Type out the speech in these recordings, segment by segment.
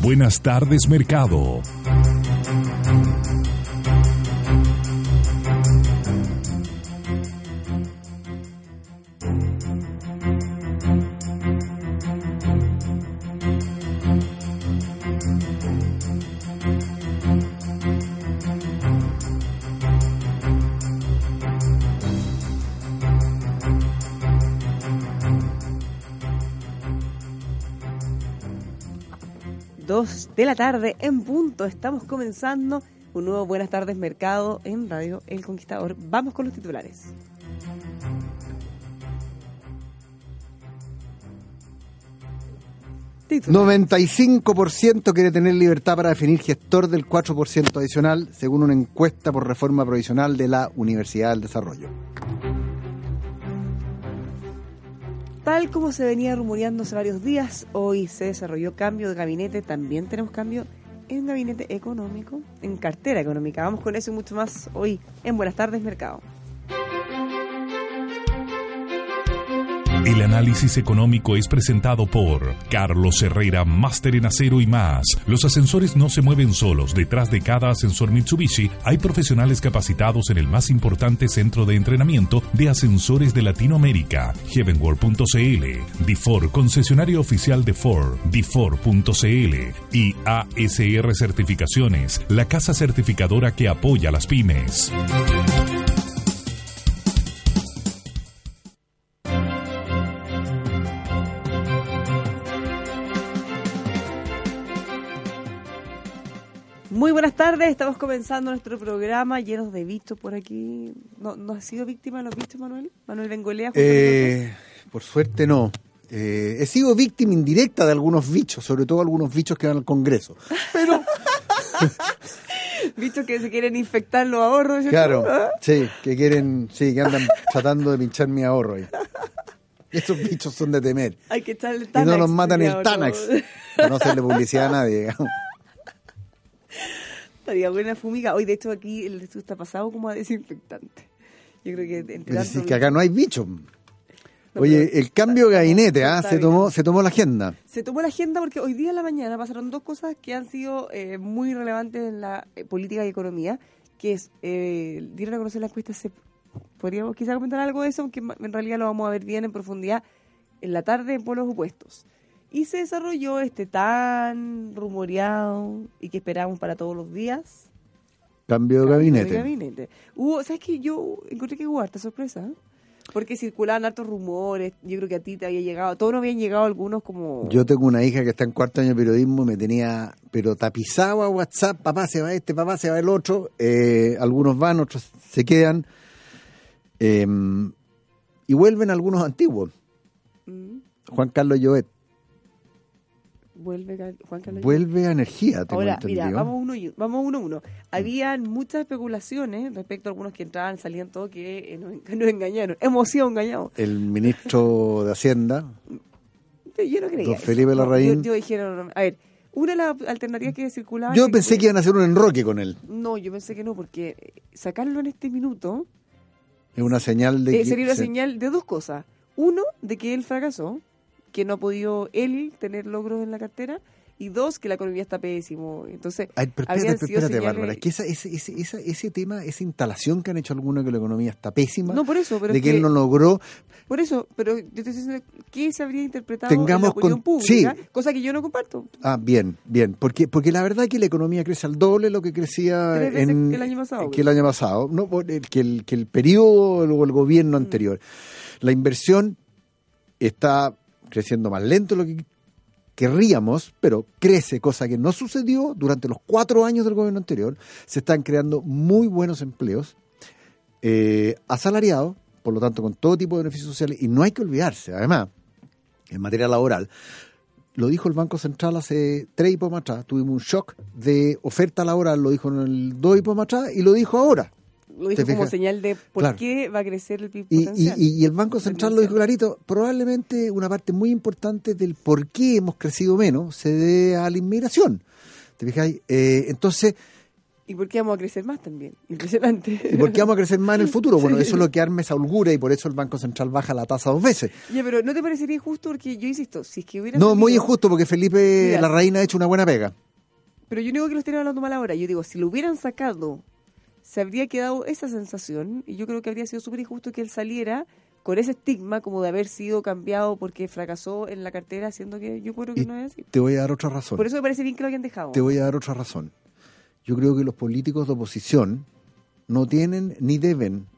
Buenas tardes, mercado. De la tarde en punto. Estamos comenzando un nuevo Buenas tardes Mercado en Radio El Conquistador. Vamos con los titulares. Titulares. 95% quiere tener libertad para definir gestor del 4% adicional, según una encuesta por reforma provisional de la Universidad del Desarrollo. Tal como se venía rumoreando hace varios días, hoy se desarrolló cambio de gabinete. También tenemos cambio en gabinete económico, en cartera económica. Vamos con eso y mucho más hoy en Buenas tardes Mercado. El análisis económico es presentado por Carlos Herrera, Máster en Acero y más. Los ascensores no se mueven solos. Detrás de cada ascensor Mitsubishi hay profesionales capacitados en el más importante centro de entrenamiento de ascensores de Latinoamérica, Heavenworld.cl, Difor, concesionario oficial de Ford, Difor.cl y ASR Certificaciones, la casa certificadora que apoya a las pymes. Muy buenas tardes, estamos comenzando nuestro programa llenos de bichos por aquí. ¿No, no has sido víctima de los bichos, Manuel? Manuel Bengolea. Eh, por suerte no. Eh, he sido víctima indirecta de algunos bichos, sobre todo algunos bichos que van al Congreso. Pero, bichos que se quieren infectar los ahorros. claro, ¿Ah? sí, que quieren, sí, que andan tratando de pinchar mi ahorro ahí. Estos bichos son de temer. Hay que echarle el Y Tanax. no nos matan el Tanax. no. Para no hacerle publicidad a nadie, digamos. Estaría buena fumiga. Hoy, de hecho, aquí el estudio está pasado como a desinfectante. Yo creo que entre tanto- es que acá no hay bichos. No, Oye, el cambio de gabinete, ¿ah? Se tomó, se tomó la agenda. Se tomó la agenda porque hoy día en la mañana pasaron dos cosas que han sido eh, muy relevantes en la eh, política y economía, que es, eh, dieron a conocer la encuesta, se, podríamos quizá comentar algo de eso, aunque en realidad lo vamos a ver bien en profundidad en la tarde en polos opuestos. Y se desarrolló este tan rumoreado y que esperamos para todos los días. Cambio de cambio gabinete. de gabinete. Hubo, ¿sabes qué? Yo encontré que hubo harta sorpresa, ¿eh? porque circulaban hartos rumores, yo creo que a ti te había llegado, todos nos habían llegado algunos como... Yo tengo una hija que está en cuarto año de periodismo y me tenía, pero tapizado a WhatsApp, papá se va este, papá se va el otro, eh, algunos van, otros se quedan, eh, y vuelven algunos antiguos. Mm, Juan Carlos Lloet vuelve Juan Carlos. vuelve a energía, tengo Ahora, entendido. mira, vamos uno, vamos uno a uno. Habían muchas especulaciones respecto a algunos que entraban, salían todo que eh, nos, en- nos engañaron. Hemos sido engañados. El ministro de Hacienda, Yo, no creía. Don. Felipe Larraín. yo, yo dijeron, a ver, una de las alternativas que circulaba. yo pensé que iban a hacer un enroque con él. No, yo pensé que no, porque sacarlo en este minuto Es una señal de eh, que... sería una se- señal de dos cosas. Uno, de que él fracasó, que no ha podido él tener logros en la cartera. Y dos, que la economía está pésimo. Entonces, Ay, pero espérate, sido espérate, señales- Bárbara. Es que esa, ese, ese, esa- ese tema, esa instalación que han hecho algunos que la economía está pésima, No, por eso, pero de es que, que- él no logró Por eso, pero yo te estoy diciendo, ¿qué se habría interpretado en Tengamos la opinión con- pública? sí. Cosa que yo no comparto. Ah, bien, bien. Porque, porque la verdad es que la economía crece al doble de lo que crecía Tres en, que el año pasado, que el año pasado. No, que, el, que el periodo o el gobierno Mm. anterior. La inversión está creciendo más lento de lo que querríamos, pero crece, cosa que no sucedió durante los cuatro años del gobierno anterior. Se están creando muy buenos empleos, eh, asalariados, por lo tanto con todo tipo de beneficios sociales, y no hay que olvidarse, además, en materia laboral, lo dijo el Banco Central hace tres más atrás, tuvimos un shock de oferta laboral, lo dijo en el dos más atrás, y lo dijo ahora. Lo dijo ¿Te como señal de por Claro. qué va a crecer el PIB Y, potencial. y- y el Banco Central lo dijo clarito, probablemente una parte muy importante del por qué hemos crecido menos se debe a la inmigración. ¿Te fijáis? Eh, entonces, ¿Y por qué vamos a crecer más también? Impresionante. ¿Y por qué vamos a crecer más en el futuro? Bueno, eso es lo que arma esa holgura y por eso el Banco Central baja la tasa dos veces. Ya, pero ¿no te parecería injusto? Porque yo insisto, si es que hubiera... No, salido- muy injusto porque Felipe Mira. la reina ha hecho una buena pega. Pero yo no digo que lo estén hablando mal ahora. Yo digo, si lo hubieran sacado, se habría quedado esa sensación. Y yo creo que habría sido súper injusto que él saliera con ese estigma como de haber sido cambiado porque fracasó en la cartera, siendo que yo creo que Y no es así. te voy a dar otra razón. Por eso me parece bien que lo hayan dejado. Te voy a dar otra razón. Yo creo que los políticos de oposición no tienen ni deben,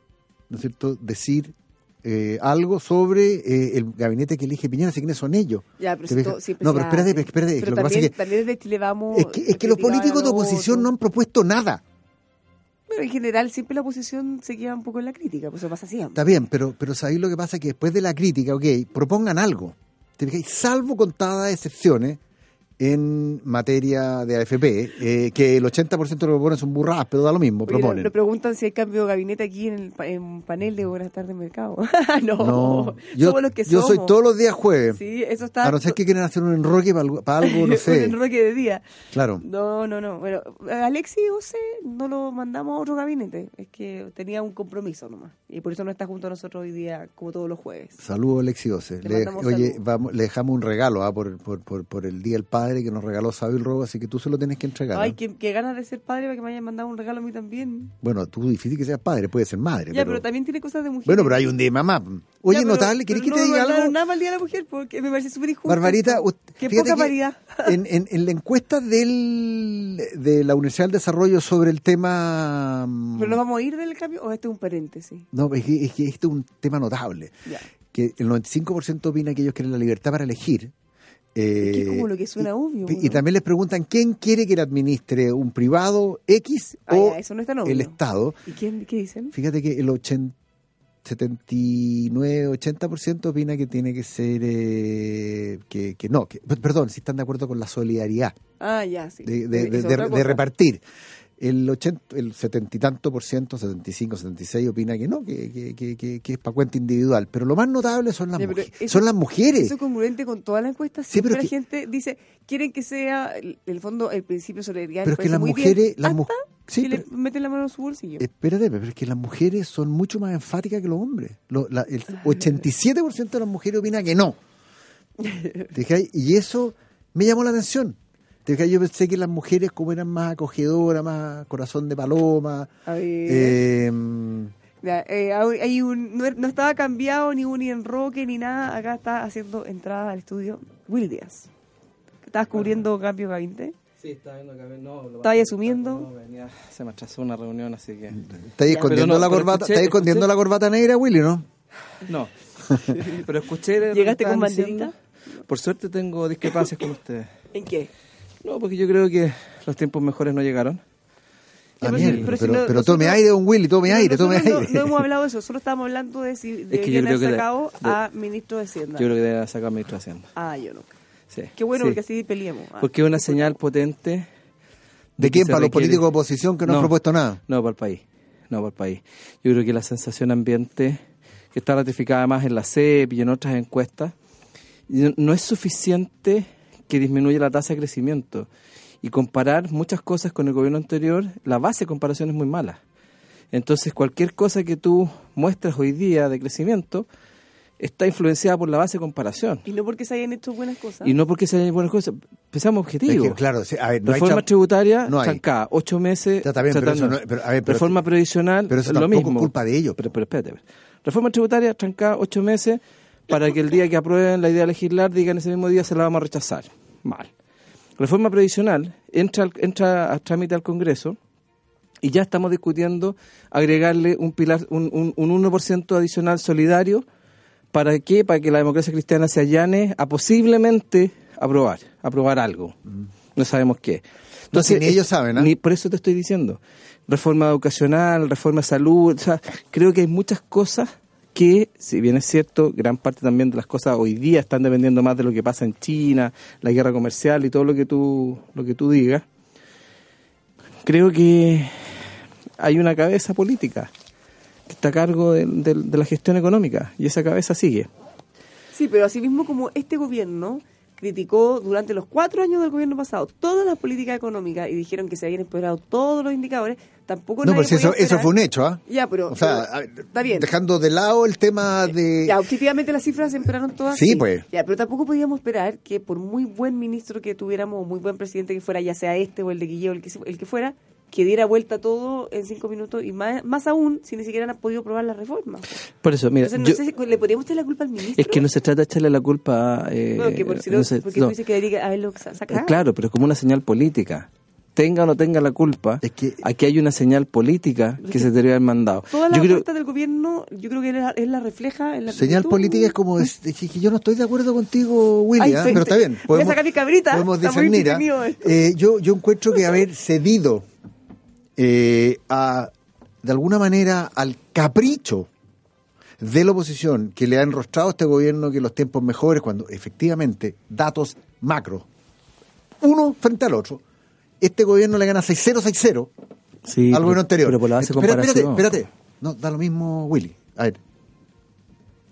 ¿no es cierto?, decir eh, algo sobre eh, el gabinete que elige Piñera, si quiénes son ellos. Ya, pero no, pero espérate, espérate. Pero lo que pasa también, es que, también desde Chile vamos... es que, es que los políticos de oposición no han propuesto nada. Pero en general siempre la oposición se queda un poco en la crítica, pues eso pasa siempre. Está bien, pero, pero ¿sabéis lo que pasa? Que después de la crítica, ok, propongan algo. Salvo contadas excepciones en materia de AFP, eh, que el 80% de lo que proponen son burradas, pero da lo mismo, Oye, proponen. le preguntan si hay cambio de gabinete aquí en el en panel de Buenas tardes Mercado. no, No, yo, somos los que yo soy todos los días jueves. Sí, eso está... A no ser que quieren hacer un enroque para algo, para algo, no sé. un enroque de día. Claro. No, no, no. Bueno, a Alexis José no lo mandamos a otro gabinete. Es que tenía un compromiso nomás. Y por eso no está junto a nosotros hoy día, como todos los jueves. Saludos, Alexi Ose. Le oye, vamos, le dejamos un regalo ah, por, por, por, por el Día del Padre que nos regaló Sabio el Robo, así que tú se lo tienes que entregar. Ay, ¿ah? qué, qué ganas de ser padre para que me hayan mandado un regalo a mí también. Bueno, tú difícil que seas padre, puede ser madre. Ya, pero, también tiene cosas de mujer. Bueno, pero hay un día de mamá. Oye, Ya, pero- notable, ¿querés que pero te no me diga algo? nada para el Día de la Mujer porque me parece súper injusto. Barbarita, ut- Qué poca que paridad. En, en, en la encuesta del, de la Universidad del Desarrollo sobre el tema... mm, ¿Pero nos vamos a ir del cambio o este es un paréntesis? No, es que, es que este es un tema notable. Ya. Que el 95% opina que ellos quieren la libertad para elegir. Eh, que es como lo que suena y, obvio, Y, ¿no? y también les preguntan quién quiere que le administre un privado X Ah, o ya, eso no es tan obvio. el Estado. ¿Y quién, qué dicen? Fíjate que el 80, 79-80% opina que tiene que ser, eh, que, que no, que, perdón, si están de acuerdo con la solidaridad Ah, ya, sí. de, Eh, repartir. El 80, el 70 y tanto por ciento, 75, 76 opina que no, que, que, que, que- que es para cuenta individual. Pero lo más notable son las, pero mujeres eso- son las mujeres. Eso es congruente con todas las encuestas. Sí, pero la gente dice, quieren que sea, el- el fondo, el principio de solidaridad. pero es que las mujeres, las mu- sí, que pero- le meten la mano en su bolsillo. Espérate, pero es que las mujeres son mucho más enfáticas que los hombres. Lo- la- el 87% de las mujeres opina que no. ¿Te? Y eso me llamó la atención. Yo pensé que las mujeres como eran más acogedoras, más corazón de paloma. A ver. eh, Ya, eh, hay un, no, no estaba cambiado ni un ni enroque ni nada. Acá está haciendo entrada al estudio Will Díaz. ¿Estabas cubriendo cambio K20? Sí, estaba viendo que no. lo ¿Estaba ahí pasé, asumiendo? no, venía- se me atrasó una reunión, así que. ¿Estáis escondiendo no, la corbata? escuché- ¿Estáis escondiendo la corbata negra, Willy, no? No. Pero escuché. ¿Llegaste con banderita? diciendo. Por suerte tengo discrepancias con ustedes. ¿En qué? No, porque yo creo que los tiempos mejores no llegaron. Ah, pero mierda, pero pero, si no- pero tome nosotros- aire, don Willy, tome aire, tome aire. No, no hemos hablado de eso, solo estábamos hablando de si deberían haber sacado de- a ministro de Hacienda. Yo creo que debe sacar ministro de Hacienda. Ah, yo no. Sí. Qué bueno, Sí. porque así peleemos. Ah. Porque es una señal potente. ¿De quién? ¿Para los políticos de oposición que no, han propuesto nada? No, para el país. No, para el país. Yo creo que la sensación ambiente, que está ratificada más en la CEP y en otras encuestas, no es suficiente que disminuya la tasa de crecimiento. Y comparar muchas cosas con el gobierno anterior, la base de comparación es muy mala. Entonces, cualquier cosa que tú muestras hoy día de crecimiento está influenciada por la base de comparación. Y no porque se hayan hecho buenas cosas. Y no porque se hayan buenas cosas. Pensamos Es objetivos. que, claro, sí, a ver, no Reforma tributaria, no ocho meses. Está bien, pero eso no- pero, a ver, pero- Reforma previsional, pero eso lo mismo. es culpa de ellos. Pero, pero espérate. Reforma tributaria, trancada, ocho meses, para que el día que aprueben la idea de legislar digan ese mismo día se la vamos a rechazar. Mal. Reforma previsional, entra, al- entra a trámite al Congreso y ya estamos discutiendo agregarle un pilar, un, un, un 1% adicional solidario. ¿Para qué? Para que la democracia cristiana se allane a posiblemente aprobar, aprobar algo. No sabemos qué. Mm. si ni ellos saben, ¿ah? Ni, por eso te estoy diciendo. Reforma educacional, reforma de salud. O sea, creo que hay muchas cosas que, si bien es cierto, gran parte también de las cosas hoy día están dependiendo más de lo que pasa en China, la guerra comercial y todo lo que tú, lo que tú digas. Creo que hay una cabeza política que está a cargo de, de- de la gestión económica y esa cabeza sigue. Sí, pero asimismo como este gobierno criticó durante los cuatro años del gobierno pasado todas las políticas económicas y dijeron que se habían empeorado todos los indicadores, tampoco No, nadie pues eso, eso fue un hecho, ¿ah? Ya, pero, O sea, pero está bien. dejando de lado el tema de... Ya, objetivamente las cifras se empeoraron todas. Sí, pues. Ya, pero tampoco podíamos esperar que por muy buen ministro que tuviéramos, o muy buen presidente que fuera, ya sea este o el de Guilleo, el que, se- el que fuera, que diera vuelta todo en cinco minutos y más, más aún si ni siquiera han podido probar la reforma. Por eso, mira, Entonces, no yo- sé si le podríamos echar la culpa al ministro. es que no se trata de echarle la culpa. Eh, No, que por si no- no sé, porque no. tú dices que debería haberlo sacado. Claro, pero es como una señal política. Tenga o no tenga la culpa, Es que- aquí hay una señal política que se debería haber mandado. Toda la Yo creo, del gobierno, yo creo que él la, él la refleja en la Señal actitud. política es como es, es que yo no estoy de acuerdo contigo, Willy, Ay, estoy- pero está bien. voy a sacar mi cabrita, Podemos discernir. ¿ah? Eh, yo, yo encuentro que haber cedido eh, a, de alguna manera al capricho de la oposición que le ha enrostrado a este gobierno que los tiempos mejores, cuando efectivamente datos macro, uno frente al otro, este gobierno le gana 6-0, 6-0 sí, al gobierno anterior. Pero por la base Espera, comparación. Espérate, espérate. No, da lo mismo Willy. A ver.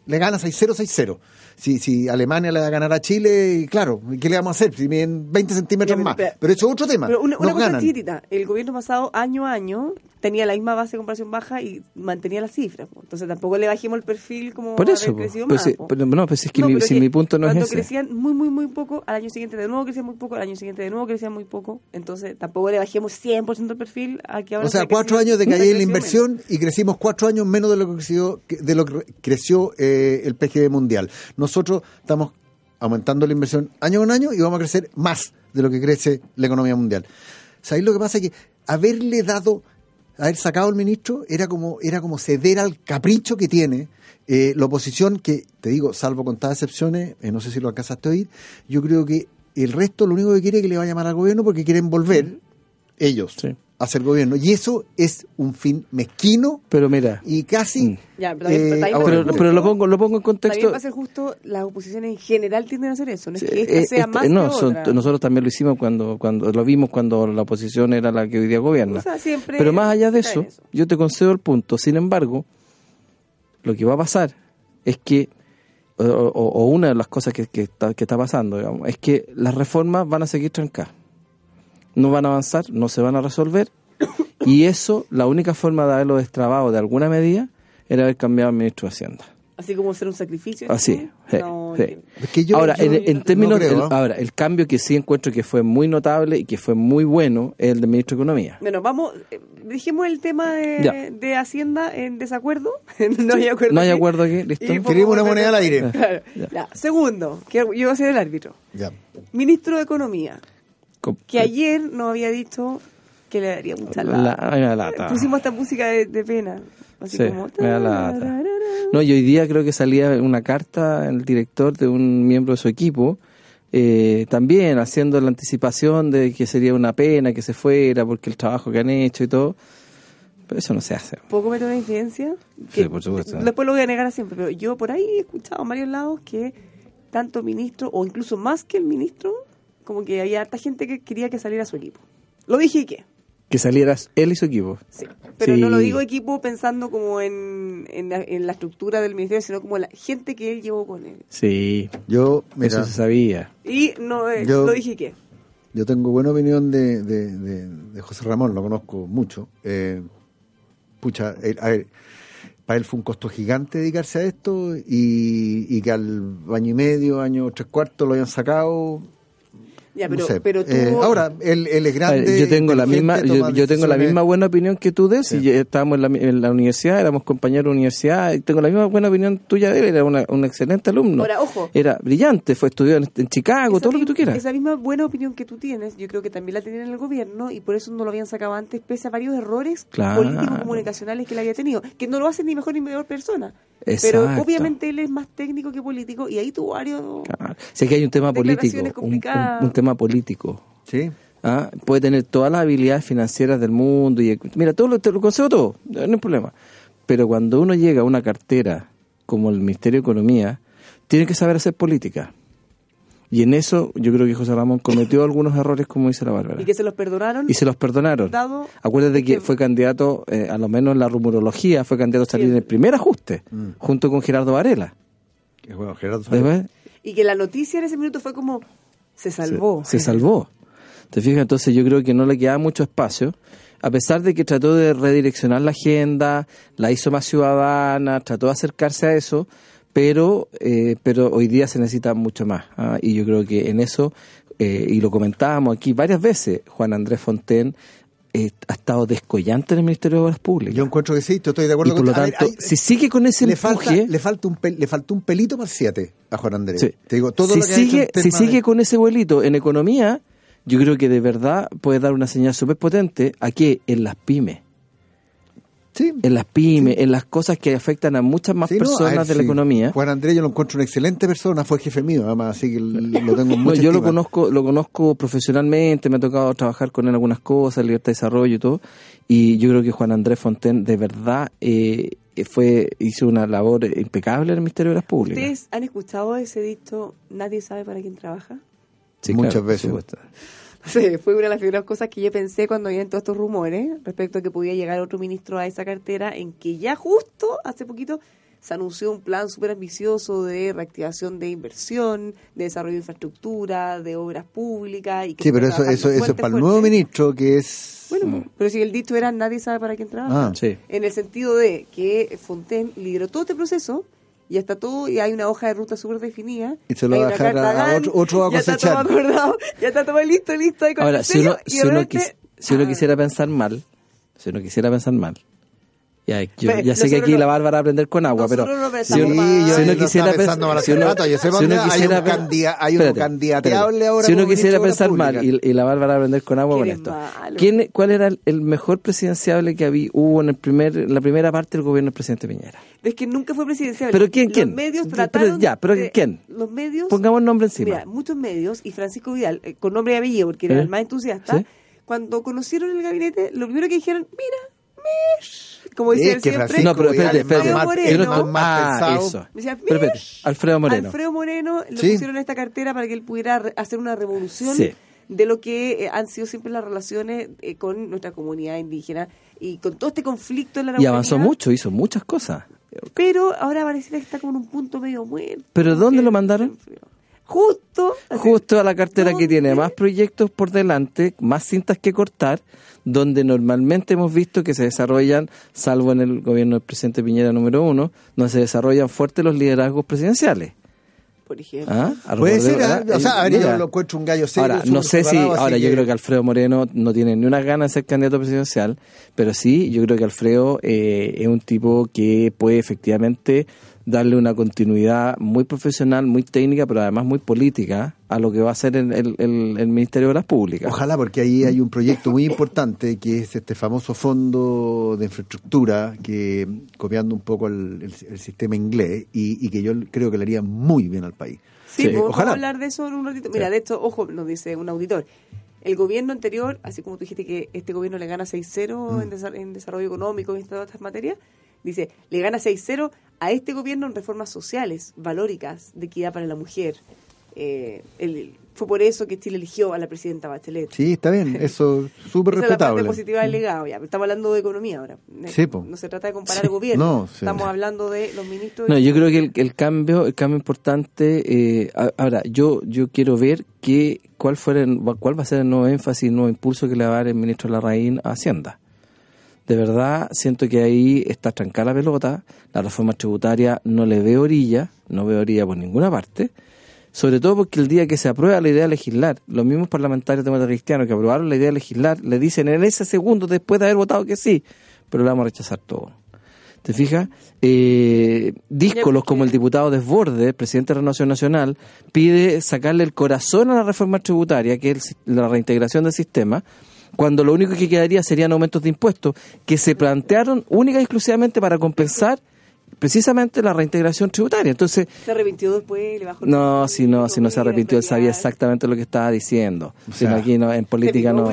Le gana 6-0, 6-0. Si, si Alemania le va a ganar a Chile, y claro, ¿qué le vamos a hacer? Si miden 20 centímetros pero más. Pero eso es otro tema. Pero una, una Nos cosa chiquitita, el gobierno pasado año a año tenía la misma base de comparación baja y mantenía las cifras. po. Entonces tampoco le bajemos el perfil como Por eso, haber crecido Pues más. pero no, pues es que No, mi, si mi punto no es cuando ese. crecían muy, muy, muy poco, al año siguiente de nuevo crecían muy poco, al año siguiente de nuevo crecían muy poco. Entonces tampoco le bajemos 100% el perfil a que ahora O sea, se cuatro años de caída en la inversión y crecimos cuatro años menos de lo que creció, de lo que creció eh, el PGB mundial. Nosotros estamos aumentando la inversión año con año y vamos a crecer más de lo que crece la economía mundial. ¿Sabéis lo que pasa? Que haberle dado, haber sacado al ministro era como, era como ceder al capricho que tiene eh, la oposición, que te digo, salvo contadas excepciones, eh, no sé si lo alcanzaste a oír, yo creo que el resto lo único que quiere es que le va a llamar al gobierno porque quieren volver ellos Sí. A ser gobierno. Y eso es un fin mezquino Pero mira, y casi... Mm. Ya, pero también- pero también ahora, para pero, ser pero lo pongo lo pongo en También contexto. para ser justo, las oposiciones en general tienden a hacer eso. No es que esta eh, sea esta- más no, que son- otra. nosotros también lo hicimos cuando cuando lo vimos cuando la oposición era la que hoy día gobierna. O sea, siempre Pero más allá de eso, yo te concedo el punto. Sin embargo, lo que va a pasar es que, o, o- o una de las cosas que, que está, que está pasando, digamos, es que las reformas van a seguir trancadas. No van a avanzar, no se van a resolver. Y eso, la única forma de haberlo destrabado de alguna medida era haber cambiado al ministro de Hacienda. Así como ser un sacrificio. Así, sí, No, sí. entiendo. Es que yo- ahora, yo en, en no términos, creo, el- ¿ah? ahora, el cambio que sí encuentro que fue muy notable y que fue muy bueno es el del ministro de Economía. Bueno, vamos, eh, dejemos el tema de, de Hacienda en desacuerdo. no hay acuerdo. No hay aquí. acuerdo aquí, listo. Queremos una moneda al aire. Claro. Ya. Ya. Segundo, que yo voy a ser el árbitro. Ya. Ministro de Economía, Co- que ayer nos había dicho que le daría mucha La- lata. ay, me da lata. Pusimos esta música de, de pena. Así Sí, como... me da lata. No, y hoy día creo que salía una carta el director de un miembro de su equipo, eh, también haciendo la anticipación de que sería una pena que se fuera porque el trabajo que han hecho y todo. Pero eso no se hace. ¿Puedo cometer una infidencia? Sí, por supuesto. Después lo voy a negar a siempre, pero yo por ahí he escuchado en varios lados que tanto ministro, o incluso más que el ministro, como que había harta gente que quería que saliera su equipo. Lo dije y qué. Que salieras él y su equipo. Sí. Pero Sí. no lo digo equipo pensando como en, en, la, en la estructura del ministerio, sino como la gente que él llevó con él. Sí, Yo, mira, eso se sabía. Y no eh, Yo- lo dije y qué. yo tengo buena opinión de, de, de- de José Ramón, lo conozco mucho. Eh, pucha, eh, a ver, para él fue un costo gigante dedicarse a esto y, y que al año y medio, año tres cuartos lo hayan sacado. Ya, no pero, sé. pero tú... Eh, ahora, él, él es grande. ver, yo tengo la misma yo, yo tengo la misma buena opinión que tú de si ya estábamos en la, en la universidad éramos compañeros de universidad y tengo la misma buena opinión tuya de él era una- un excelente alumno Ahora, ojo. era brillante fue estudió en, en Chicago Esa todo lo que tú quieras Esa misma buena opinión que tú tienes, yo creo que también la tenían en el gobierno y por eso no lo habían sacado antes, pese a varios errores Claro. políticos comunicacionales que él había tenido, que no lo hace ni mejor ni peor persona. Exacto. Pero obviamente él es más técnico que político y ahí tuvo varios... Claro. sé que hay un tema político un tema político Sí. ¿ah? puede tener todas las habilidades financieras del mundo y mira todo lo, te lo concedo todo no hay problema pero cuando uno llega a una cartera como el Ministerio de Economía tiene que saber hacer política y en eso yo creo que José Ramón cometió algunos errores como dice la Bárbara Y que se los perdonaron. y se los perdonaron Dado acuérdate que que- fue candidato eh, a lo menos en la rumorología fue candidato a salir Sí. en el primer ajuste Mm. junto con Gerardo Varela Que Bueno, Gerardo. Y que la noticia en ese minuto fue como, se salvó. Se, se salvó. ¿Te fijas? Entonces yo creo que no le queda mucho espacio. A pesar de que trató de redireccionar la agenda, la hizo más ciudadana, trató de acercarse a eso, pero, eh, pero hoy día se necesita mucho más. ¿ah? Y yo creo que en eso, eh, y lo comentábamos aquí varias veces, Juan Andrés Fonten eh, ha estado descollante en el Ministerio de Obras Públicas. Yo encuentro que sí, yo estoy de y acuerdo por lo ver, tanto, hay- si sigue con ese le empuje, falta, le falta un pel- le faltó un pelito más siete a Juan Andrés. Sí. Te digo, todo si lo que ha hecho sigue, de- sigue con ese vuelito en economía, yo creo que de verdad puede dar una señal súper potente a que en las pymes, Sí. en las pymes, en las cosas que afectan a muchas más Sí, no, personas ver, de la sí. economía. Juan Andrés yo lo encuentro una excelente persona, fue jefe mío, además, así que lo tengo No, mucho yo lo conozco, lo conozco profesionalmente, me ha tocado trabajar con él en algunas cosas, libertad de desarrollo y todo, y yo creo que Juan Andrés Fonten de verdad eh, fue hizo una labor impecable en el Ministerio de las Públicas. ¿Ustedes han escuchado ese dicho, nadie sabe para quién trabaja? Sí, Muchas claro, veces. Sí, fue una de las primeras cosas que yo pensé cuando habían todos estos rumores respecto a que podía llegar otro ministro a esa cartera, en que ya justo hace poquito se anunció un plan súper ambicioso de reactivación de inversión, de desarrollo de infraestructura, de obras públicas. Y que Sí, pero eso, eso, eso es para el nuevo ministro, que es... Bueno, pero si el dicho era nadie sabe para quién trabaja. Ah. Sí. En el sentido de que Fontaine lideró todo este proceso y está todo, y hay una hoja de ruta súper definida. Y se lo va a dejar a- otro- otro a Ya está todo acordado, ya está todo listo, listo. Ahora, si uno, si uno, quis- si uno ah, quisiera pensar mal, si uno quisiera pensar mal, ya, yo, Pero ya sé que aquí no- la Bárbara va a aprender con agua, pero si uno, mal. Sí, yo si uno no quisiera estaba pensando pens- mal si uno- quisiera Si uno quisiera pensar mal y, la Bárbara va a aprender con agua con esto. malo. ¿Quién, ¿Cuál era el, mejor presidenciable que había, hubo en el primer, en la primera parte del gobierno del presidente Piñera? Es que nunca fue presidencial. ¿Pero quién, Los quién? medios Pero trataron ya, pero de- ¿quién? Los medios... Pongamos nombre encima. Mira, muchos medios, y Francisco Vidal, eh, con nombre y apellido, porque era ¿Eh? el más entusiasta, ¿Sí? cuando conocieron el gabinete, lo primero que dijeron, mira, como dice Es él que siempre, Francisco no, pero espérate, espérate. Alfredo Moreno. más- más Ah, eso. decía, Pero espérate, "Mish". Alfredo Moreno. Alfredo Moreno lo Sí. pusieron en esta cartera para que él pudiera re- hacer una revolución Sí. de lo que eh, han sido siempre las relaciones eh, con nuestra comunidad indígena y con todo este conflicto en la Y avanzó mucho, hizo muchas cosas. Pero ahora pareciera que está como en un punto medio muerto. ¿Pero dónde lo mandaron? Justo. así, Justo a la cartera que tiene más proyectos por delante, más cintas que cortar, donde normalmente hemos visto que se desarrollan, salvo en el gobierno del presidente Piñera número uno, donde se desarrollan fuertes los liderazgos presidenciales. Por ejemplo. ¿Ah? Puede ser. ¿ah? o sea, a ver, Mira, yo lo encuentro un gallo serio. Ahora, no sé si, ahora yo creo que Alfredo Moreno no tiene ni una gana de ser candidato presidencial, pero sí, yo creo que Alfredo eh, es un tipo que puede efectivamente darle una continuidad muy profesional, muy técnica, pero además muy política a lo que va a ser el, el- el- el Ministerio de las Públicas. Ojalá, porque ahí hay un proyecto muy importante que es este famoso fondo de infraestructura, que copiando un poco el, el- el sistema inglés, y, y que yo creo que le haría muy bien al país. Sí, Sí, vamos ojalá. a hablar de eso en un ratito. Mira, Sí. de hecho, ojo, nos dice un auditor. El gobierno anterior, así como tú dijiste que este gobierno le gana 6-0 Mm. en, desa- en desarrollo económico y en todas estas materias, dice, le gana 6-0 a este gobierno en reformas sociales, valóricas, de equidad para la mujer. Eh, el- fue por eso que Chile eligió a la presidenta Bachelet. Sí, está bien, eso súper Esa es la parte respetable. positiva del legado. Ya, estamos hablando de economía ahora. Sí, po. No se trata de comparar Sí. gobiernos. No, sí. Estamos hablando de los ministros. No, yo creo que el, el cambio, el cambio importante, eh, ahora, yo, yo quiero ver que, cuál, fuera, cuál va a ser el nuevo énfasis, el nuevo impulso que le va a dar el ministro Larraín a Hacienda. De verdad, siento que ahí está trancada la pelota, la reforma tributaria no le ve orilla, no ve orilla por ninguna parte, sobre todo porque el día que se aprueba la idea de legislar, los mismos parlamentarios demócratas cristianos que aprobaron la idea de legislar, le dicen en ese segundo, después de haber votado que sí, pero le vamos a rechazar todo. ¿Te fijas? Eh, díscolos como el diputado Desborde, presidente de Renovación Nacional, pide sacarle el corazón a la reforma tributaria, que es la reintegración del sistema, cuando lo único que quedaría serían aumentos de impuestos que se plantearon única y exclusivamente para compensar precisamente la reintegración tributaria. Entonces, Se arrepintió después, le bajó el no, si no, si no se arrepintió, él sabía exactamente lo que estaba diciendo. O Si no, sea, aquí no, en política no.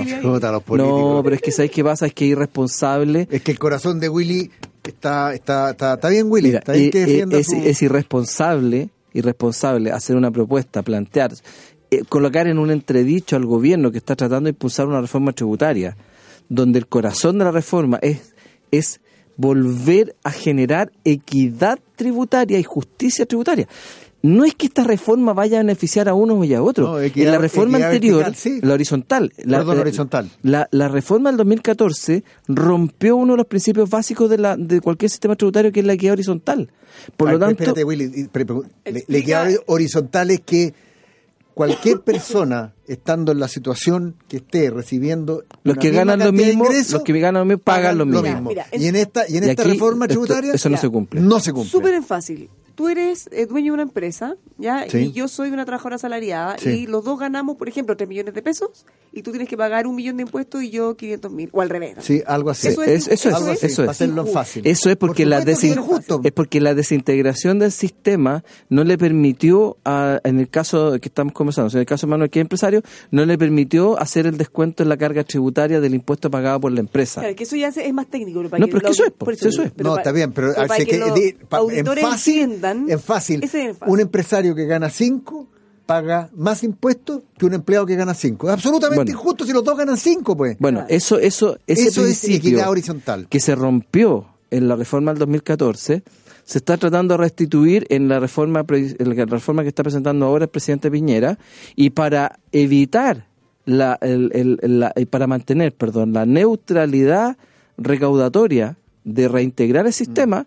No, pero es que ¿sabes qué pasa? Es que es irresponsable. Es que el corazón de Willy está, está, está, está bien, Willy. Mira, está bien eh, que defienda es, su- es irresponsable, irresponsable hacer una propuesta, plantear, colocar en un entredicho al gobierno que está tratando de impulsar una reforma tributaria, donde el corazón de la reforma es, es volver a generar equidad tributaria y justicia tributaria. no es que esta reforma vaya a beneficiar a uno y a otro. No, en la reforma anterior, vertical, sí. la horizontal, la, Perdón, la- horizontal. La, la reforma del 2014 rompió uno de los principios básicos de, la, de cualquier sistema tributario, que es la equidad horizontal. Por Ay, lo tanto, espérate, Willy, y pre- pre- le- la Explica- equidad horizontal es que cualquier persona estando en la situación que esté recibiendo los que ganan lo mismo, los que ganan lo mismo pagan lo mismo. Mira, y en esta y en Y esta aquí reforma esto- tributaria eso no se cumple. no se cumple. Súper fácil. Tú eres eh, dueño de una empresa, ¿ya? Sí. Y yo soy una trabajadora asalariada Sí. y los dos ganamos, por ejemplo, 3 millones de pesos y tú tienes que pagar un millón de impuestos y yo 500 mil, o al revés. ¿no? Sí, algo así. Eso Es- eso es, algo así, eso para es. hacerlo fácil. Eso es porque Por la desin- es porque la desintegración del sistema no le permitió a- en el caso que estamos conversando, en el caso de Manuel que es empresario, no le permitió hacer el descuento en la carga tributaria del impuesto pagado por la empresa. Claro, que eso ya es más técnico. No, pero es que eso es, po, por eso es. pero no, está bien, pero, para así que que los en fácil, fácil, es fácil. un empresario que gana 5 paga más impuestos que un empleado que gana 5. Es absolutamente Bueno. injusto si los dos ganan 5, pues. Bueno, Claro. eso, eso, ese Eso es principio equidad horizontal. que se rompió en la reforma del 2014 se está tratando de restituir en la reforma pre- en la reforma que está presentando ahora el presidente Piñera y para evitar la, el- el- la- y para mantener, perdón, la neutralidad recaudatoria de reintegrar el sistema,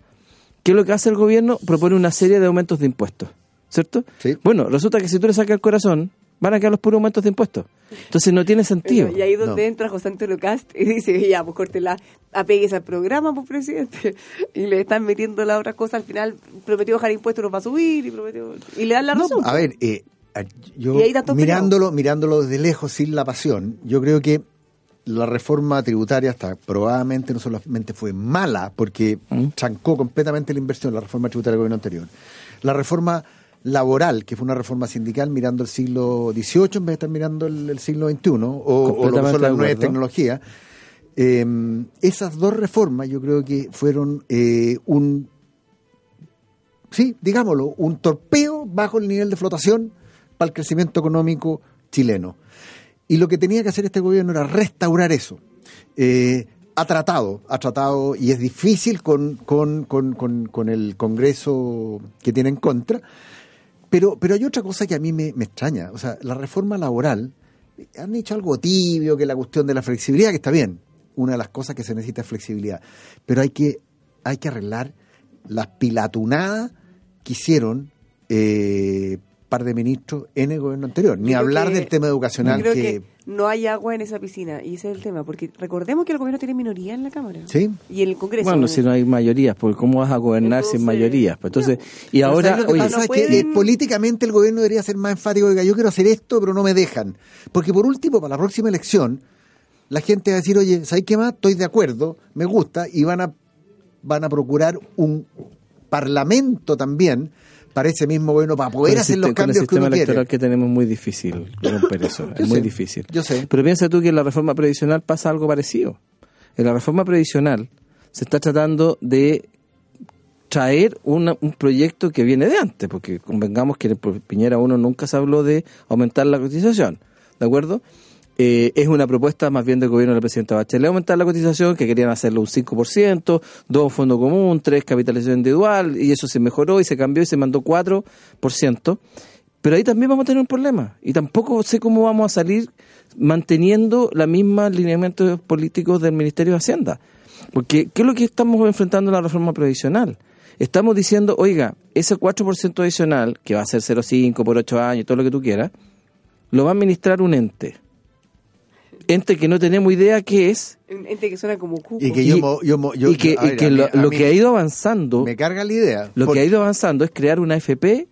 ¿qué es lo que hace el gobierno? Propone una serie de aumentos de impuestos, ¿cierto? Sí. Bueno, resulta que si tú le sacas el corazón, van a quedar los puros aumentos de impuestos. Entonces no tiene sentido. Y ahí es donde No. entra José Antonio Cast y dice, ya, pues córtela, apegues al programa, pues presidente. Y le están metiendo la otra cosa, al final prometió bajar impuestos, los va a subir, y prometió... Y le dan la No, razón. a ver, eh, yo mirándolo, mirándolo desde lejos, sin la pasión, yo creo que la reforma tributaria hasta probablemente no solamente fue mala, porque ¿Mm? trancó completamente la inversión, la reforma tributaria del gobierno anterior. La reforma laboral, que fue una reforma sindical mirando el siglo XVIII en vez de estar mirando el, el siglo XXI, o, o lo que son las nuevas tecnologías. Eh, esas dos reformas yo creo que fueron eh, un sí, digámoslo, un torpeo bajo el nivel de flotación para el crecimiento económico chileno. Y lo que tenía que hacer este gobierno era restaurar eso. Eh, ha tratado, ha tratado, y es difícil con, con, con, con, el Congreso que tiene en contra, pero, pero hay otra cosa que a mí me, extraña. O sea, la reforma laboral, eh, han hecho algo tibio, que la cuestión de la flexibilidad, que está bien. Una de las cosas que se necesita es flexibilidad. Pero hay que, hay que arreglar las pilatunadas que hicieron eh, par de ministros en el gobierno anterior. Ni creo hablar que- del tema educacional creo que, que... no hay agua en esa piscina, y ese es el tema, porque recordemos que el gobierno tiene minoría en la Cámara. Sí. Y en el Congreso. Bueno, si no hay mayorías, porque ¿cómo vas a gobernar sin mayorías? Pues entonces, y ahora, ¿sabes lo que oye, pasa? no es que, eh, políticamente el gobierno debería ser más enfático. Diga, yo quiero hacer esto, pero no me dejan. Porque por último, para la próxima elección, la gente va a decir, oye, ¿sabes qué más? Estoy de acuerdo, me gusta, y van a, van a procurar un parlamento también para ese mismo gobierno, para poder hacer los siste- con el cambios que sistema uno electoral quiere. que tenemos muy difícil romper eso, es muy sé, difícil. yo sé. Pero piensa tú que en la reforma previsional pasa algo parecido. En la reforma previsional se está tratando de traer una- un proyecto que viene de antes, porque convengamos que en Piñera 1 nunca se habló de aumentar la cotización, ¿de acuerdo? Eh, es una propuesta más bien del gobierno de la presidenta Bachelet aumentar la cotización, que querían hacerlo un 5%, dos fondo común, tres capitalización individual, y eso se mejoró y se cambió y se mandó 4%. Pero ahí también vamos a tener un problema. Y tampoco sé cómo vamos a salir manteniendo la misma lineamientos políticos del Ministerio de Hacienda. Porque, ¿qué es lo que estamos enfrentando en la reforma previsional? Estamos diciendo, oiga, ese 4% adicional, que va a ser 0,5 por 8 años, todo lo que tú quieras, lo va a administrar un ente. Ente que no tenemos idea qué es, Un ente que suena como cuco. Y que yo, mo- yo, mo- yo- y que, y mí- lo, que ha ido avanzando, Me carga la idea. lo porque- que ha ido avanzando es crear una FP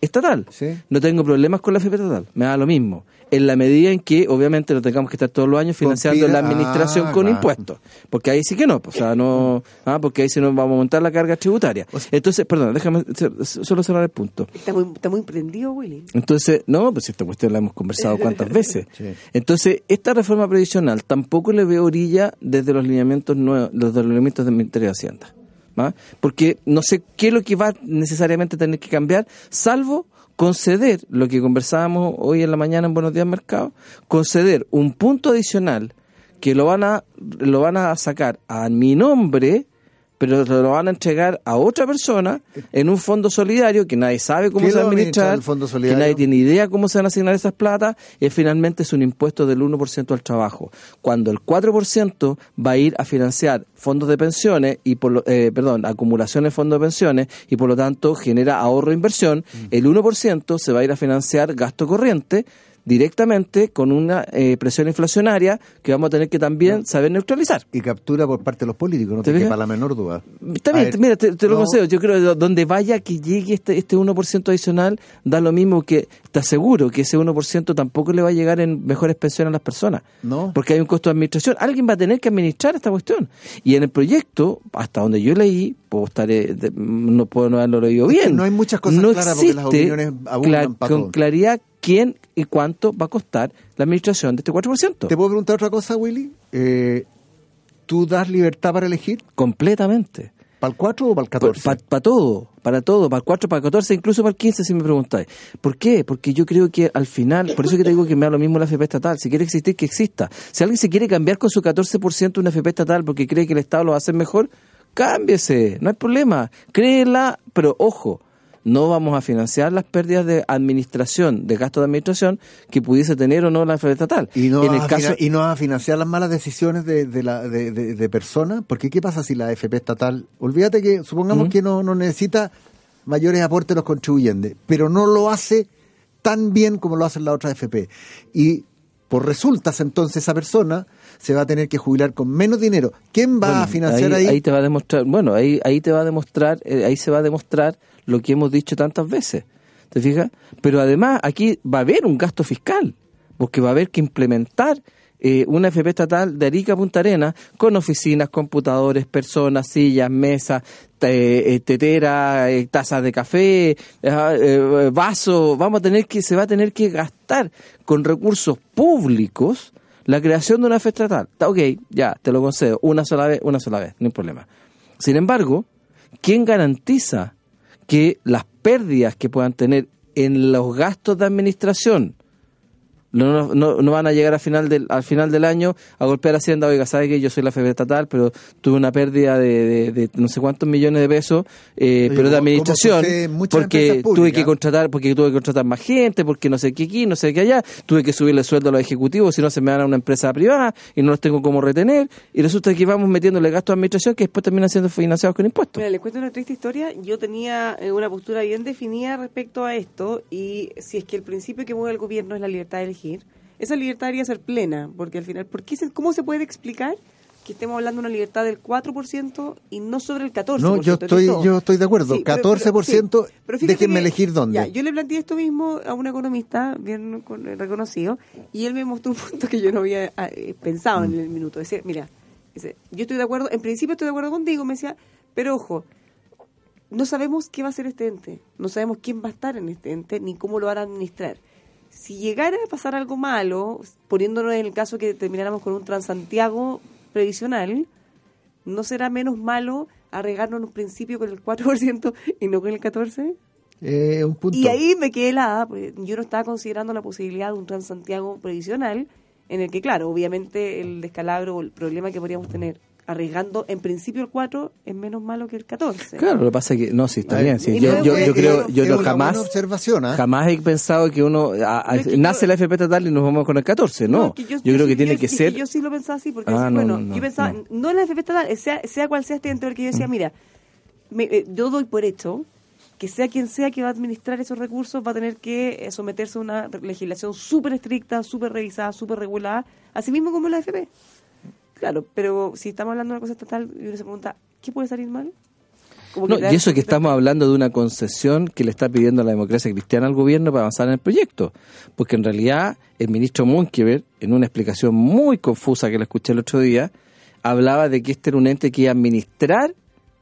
estatal. Sí. No tengo problemas con la FP estatal, me da lo mismo. En la medida en que, obviamente, no tengamos que estar todos los años financiando la administración ah, con claro. impuestos. Porque ahí sí que no, pues, o sea, no, ah, porque ahí sí nos vamos a montar la carga tributaria. Entonces, perdón, déjame solo cerrar el punto. Está muy, está muy prendido, Willy. Entonces, no, pues esta cuestión la hemos conversado cuántas veces. Sí. Entonces, esta reforma previsional tampoco le veo orilla desde los lineamientos nuevos, los lineamientos del Ministerio de Hacienda. ¿va? Porque no sé qué es lo que va necesariamente a tener que cambiar, salvo conceder lo que conversábamos hoy en la mañana en Buenos Días Mercado, conceder un punto adicional que lo van a lo van a sacar a mi nombre pero se lo van a entregar a otra persona en un fondo solidario que nadie sabe cómo ¿Quién se va a administrar, el fondo que nadie tiene idea cómo se van a asignar esas plata, y finalmente es un impuesto del 1% al trabajo. Cuando el 4% va a ir a financiar fondos de pensiones y por lo- eh, perdón, acumulaciones de fondos de pensiones y por lo tanto genera ahorro e inversión, Mm. el 1% se va a ir a financiar gasto corriente directamente con una eh, presión inflacionaria que vamos a tener que también saber neutralizar. Y captura por parte de los políticos, no ¿Te quepa la menor duda. Bien, ver, mira, te, te lo no, concedo. Yo creo que do- donde vaya que llegue este, este 1% adicional, da lo mismo que, te aseguro que ese 1% tampoco le va a llegar en mejores pensiones a las personas. No. Porque hay un costo de administración. Alguien va a tener que administrar esta cuestión. Y en el proyecto, hasta donde yo leí, puedo estar, eh, no puedo no haberlo leído Es que bien. no hay muchas cosas No claras porque las existe opiniones abundan pa' con claridad quién y cuánto va a costar la administración de este 4%. ¿Te puedo preguntar otra cosa, Willy? Eh, ¿Tú das libertad para elegir? Completamente. ¿Para el 4 o para el 14? Para todo, para todo, para el 4, para el 14, incluso para el 15 si me preguntáis. ¿Por qué? Porque yo creo que al final, por eso que te digo que me da lo mismo la FP estatal, si quiere existir, que exista. Si alguien se quiere cambiar con su 14% una FP estatal porque cree que el Estado lo va a hacer mejor, cámbiese, no hay problema, créela, pero ojo, no vamos a financiar las pérdidas de administración, de gasto de administración que pudiese tener o no la FP estatal. ¿Y no, en el a caso, fina- y no vas a financiar las malas decisiones de, de, la, de, de- de personas? Porque ¿qué pasa si la FP estatal, olvídate que supongamos que no, no necesita mayores aportes de los contribuyentes, pero no lo hace tan bien como lo hacen las otras FP. Y por resultas entonces esa persona se va a tener que jubilar con menos dinero. ¿Quién va Bueno, a financiar ahí? ahí? te va a demostrar, bueno, ahí, ahí te va a demostrar, eh, ahí se va a demostrar lo que hemos dicho tantas veces. ¿Te fijas? Pero además aquí va a haber un gasto fiscal, porque va a haber que implementar eh, una FP estatal de Arica Punta Arena con oficinas, computadores, personas, sillas, mesas, eh, tetera, eh, tazas de café, eh, eh, vasos. Vamos a tener que, se va a tener que gastar con recursos públicos la creación de una FP estatal. Está ok, ya, te lo concedo, una sola vez, una sola vez, no hay problema. Sin embargo, ¿quién garantiza que las pérdidas que puedan tener en los gastos de administración no, no, no van a llegar al final del al final del año a golpear a Hacienda, oiga, sabe que yo soy la FP estatal, pero tuve una pérdida de, de- de no sé cuántos millones de pesos, eh, Oye, pero de administración, porque tuve que contratar, porque tuve que contratar más gente, porque no sé qué aquí, no sé qué allá, tuve que subirle el sueldo a los ejecutivos, si no se me dan a una empresa privada y no los tengo como retener, y resulta que vamos metiéndole gastos de administración que después terminan siendo financiados con impuestos. Mira, les cuento una triste historia. Yo tenía eh, una postura bien definida respecto a esto y si es que el principio que mueve el gobierno es la libertad de elegir, esa libertad debería ser plena, porque al final, ¿por qué se- ¿cómo se puede explicar que estemos hablando de una libertad del 4% y no sobre el 14%? No, yo Esto es estoy, yo estoy de acuerdo. Sí, pero- 14%, sí, pero fíjate déjenme que- elegir dónde. ya, yo le planteé esto mismo a un economista bien con- reconocido y él me mostró un punto que yo no había ah, eh, pensado en el minuto. Decía, mira, dice, yo estoy de acuerdo, en principio estoy de acuerdo contigo, me decía, pero ojo, no sabemos qué va a ser este ente, no sabemos quién va a estar en este ente ni cómo lo van a administrar. Si llegara a pasar algo malo, poniéndonos en el caso que termináramos con un Transantiago previsional, ¿no será menos malo arriesgarnos en un principio con el 4% y no con el 14%? Eh, un punto. Y ahí me quedé helada, porque yo no estaba considerando la posibilidad de un Transantiago previsional, en el que, claro, obviamente el descalabro o el problema que podríamos tener arriesgando en principio el 4 es menos malo que el 14. Claro, lo que pasa es que, no, sí, está bien. sí, yo, yo, yo creo, es yo no una jamás, observación, ¿ah? jamás he pensado que uno a- a- No, es que nace yo- la FP estatal y nos vamos con el 14, no. es que yo, creo que tiene yo- que ser. yo sí lo pensaba así, porque Ah, no, bueno, no, yo pensaba, no. no, en la FP estatal, sea, sea cual sea este ente, porque yo decía, mira, me- eh, yo doy por hecho que sea quien sea que va a administrar esos recursos va a tener que eh, someterse a una legislación súper estricta, súper revisada, súper regulada, así mismo como la FP. Claro, pero si estamos hablando de una cosa estatal y uno se pregunta, ¿qué puede salir mal? Como No, y eso que estamos hablando de una concesión que le está pidiendo la democracia cristiana al gobierno para avanzar en el proyecto. Porque en realidad el ministro Munkever, en una explicación muy confusa que le escuché el otro día, hablaba de que este era un ente que iba a administrar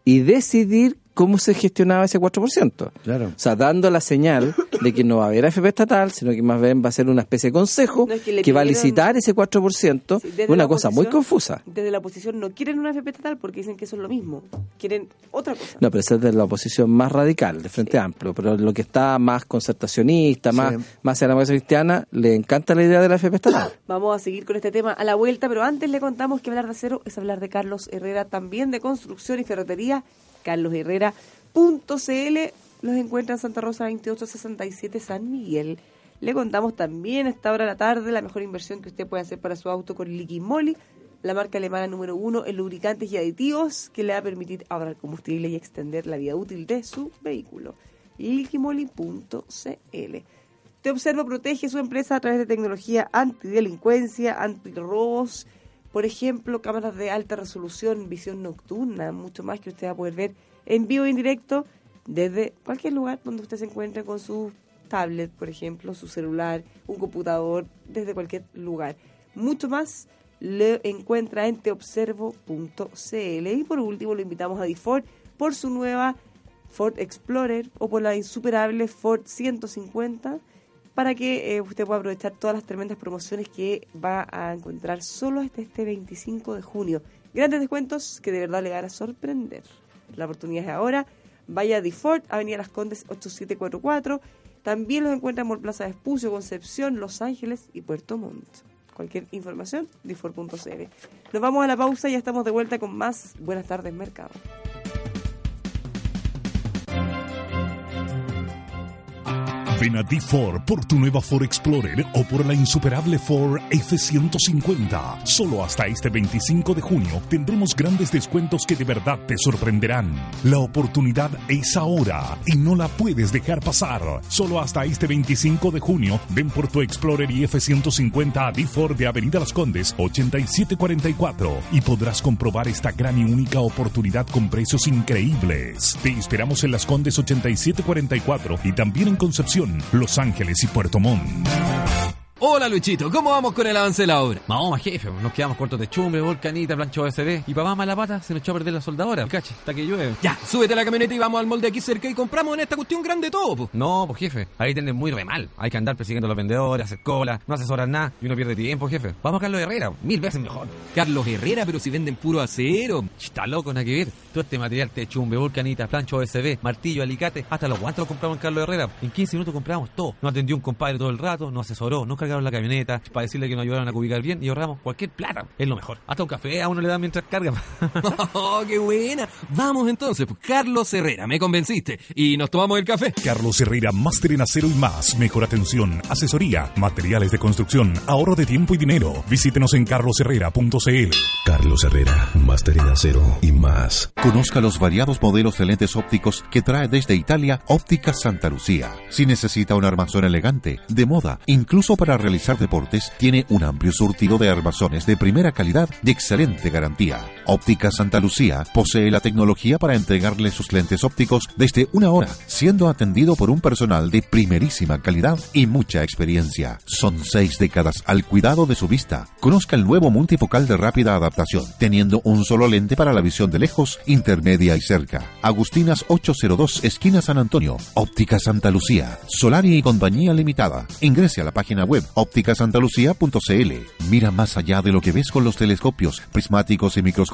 y decidir cómo se gestionaba ese 4%. Claro. O sea, dando la señal de que no va a haber AFP estatal, sino que más bien va a ser una especie de consejo No, es que va a licitar ese 4%, Sí, una cosa muy confusa. Desde la oposición no quieren una FP estatal porque dicen que eso es lo mismo. Quieren otra cosa. No, pero esa es de la oposición más radical, de Frente Amplio. Pero lo que está más concertacionista, más, Sí. más hacia la democracia cristiana, le encanta la idea de la FP estatal. Vamos a seguir con este tema a la vuelta, pero antes le contamos que hablar de acero es hablar de Carlos Herrera, también de construcción y ferretería. carlosherrera.cl los encuentra en Santa Rosa 2867 San Miguel. Le contamos también a esta hora de la tarde la mejor inversión que usted puede hacer para su auto con Liqui Moly, la marca alemana número uno en lubricantes y aditivos que le va a permitir ahorrar combustible y extender la vida útil de su vehículo. liquimoli.cl Te Observo protege su empresa a través de tecnología antidelincuencia, antirrobos, por ejemplo, cámaras de alta resolución, visión nocturna, mucho más que usted va a poder ver en vivo y en directo desde cualquier lugar donde usted se encuentre con su tablet, por ejemplo, su celular, un computador, desde cualquier lugar. Mucho más lo encuentra en teobservo.cl. Y por último, lo invitamos a DeFord por su nueva Ford Explorer o por la insuperable Ford 150 para que eh, usted pueda aprovechar todas las tremendas promociones que va a encontrar solo hasta este 25 de junio. Grandes descuentos que de verdad le van a sorprender. La oportunidad es ahora. Vaya a DeFord, Avenida Las Condes 8744. También los encuentra en Mall Plaza de Espucio, Concepción, Los Ángeles y Puerto Montt. Cualquier información, DeFord.cl. Nos vamos a la pausa y ya estamos de vuelta con más Buenas tardes, Mercado. Ven a D4 por tu nueva Ford Explorer o por la insuperable Ford F-150. Solo hasta este 25 de junio tendremos grandes descuentos que de verdad te sorprenderán. La oportunidad es ahora y no la puedes dejar pasar. Solo hasta este 25 de junio ven por tu Explorer y F-150 a D4 de Avenida Las Condes 8744 y podrás comprobar esta gran y única oportunidad con precios increíbles. Te esperamos en Las Condes 8744 y también en Concepción, Los Ángeles y Puerto Montt. Hola Luchito, ¿cómo vamos con el avance de la obra? Vamos, jefe, nos quedamos cortos de chumbre, volcanita, plancho OSB. Y más mala pata se nos echó a perder la soldadora, cache, hasta que llueve. Ya, súbete a la camioneta y vamos al molde aquí cerca y compramos en esta cuestión grande todo, po. No, pues jefe, ahí tienden muy re mal. Hay que andar persiguiendo a los vendedores, hacer cola, no asesorar nada y uno pierde tiempo, jefe. Vamos a Carlos Herrera, mil veces mejor. Carlos Herrera, pero si venden puro acero. Está loco, nada que ver. Todo este material de chumbe, volcanita, plancho OSB, martillo, alicate, hasta los guantes los compramos en Carlos Herrera. En 15 minutos compramos todo. Nos atendió un compadre todo el rato, nos asesoró, nos cargaron la camioneta para decirle que nos ayudaron a cubicar bien y ahorramos cualquier plata. Es lo mejor. Hasta un café a uno le dan mientras carga. ¡Oh, qué buena! Vamos entonces, pues, Carlos Herrera, me convenciste. Y nos tomamos el café. Carlos Herrera, máster en acero y más. Mejor atención, asesoría, materiales de construcción, ahorro de tiempo y dinero. Visítenos en carlosherrera.cl. Carlos Herrera, máster en acero y más. Conozca los variados modelos de lentes ópticos que trae desde Italia Óptica Santa Lucía. Si necesita un armazón elegante, de moda, incluso para realizar deportes, tiene un amplio surtido de armazones de primera calidad y excelente garantía. Óptica Santa Lucía posee la tecnología para entregarle sus lentes ópticos desde una hora, siendo atendido por un personal de primerísima calidad y mucha experiencia. Son seis décadas al cuidado de su vista. Conozca el nuevo multifocal de rápida adaptación, teniendo un solo lente para la visión de lejos, intermedia y cerca. Agustinas 802, esquina San Antonio. Óptica Santa Lucía. Solari y compañía limitada. Ingrese a la página web ópticasantalucía.cl. Mira más allá de lo que ves con los telescopios, prismáticos y microscopios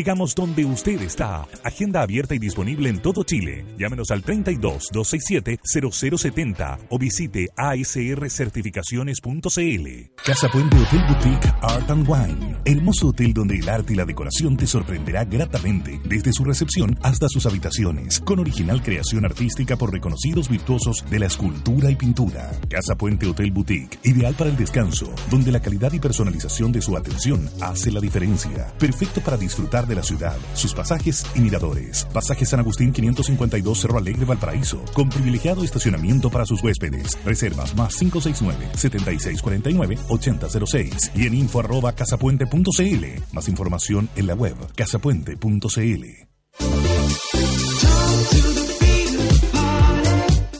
Llegamos donde usted está. Agenda abierta y disponible en todo Chile. Llámenos al 32 267 0070 o visite asrcertificaciones.cl. Casa Puente Hotel Boutique Art and Wine. Hermoso hotel donde el arte y la decoración te sorprenderá gratamente desde su recepción hasta sus habitaciones, con original creación artística por reconocidos virtuosos de la escultura y pintura. Casa Puente Hotel Boutique, ideal para el descanso, donde la calidad y personalización de su atención hace la diferencia. Perfecto para disfrutar de la ciudad, sus pasajes y miradores. Pasaje San Agustín 552 Cerro Alegre Valparaíso, con privilegiado estacionamiento para sus huéspedes. Reservas más 569-7649-8006 y en info arroba casapuente.cl. Más información en la web casapuente.cl.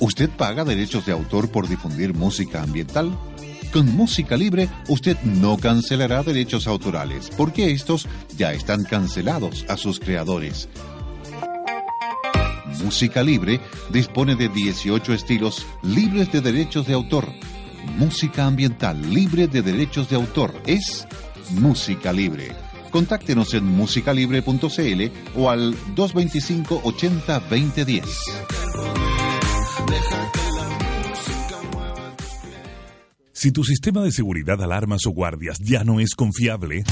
¿Usted paga derechos de autor por difundir música ambiental? Con música libre, usted no cancelará derechos autorales, porque estos ya están cancelados a sus creadores. Música Libre dispone de 18 estilos libres de derechos de autor. Música ambiental libre de derechos de autor es Música Libre. Contáctenos en musicalibre.cl o al 225 80 2010. Si tu sistema de seguridad, alarmas o guardias ya no es confiable,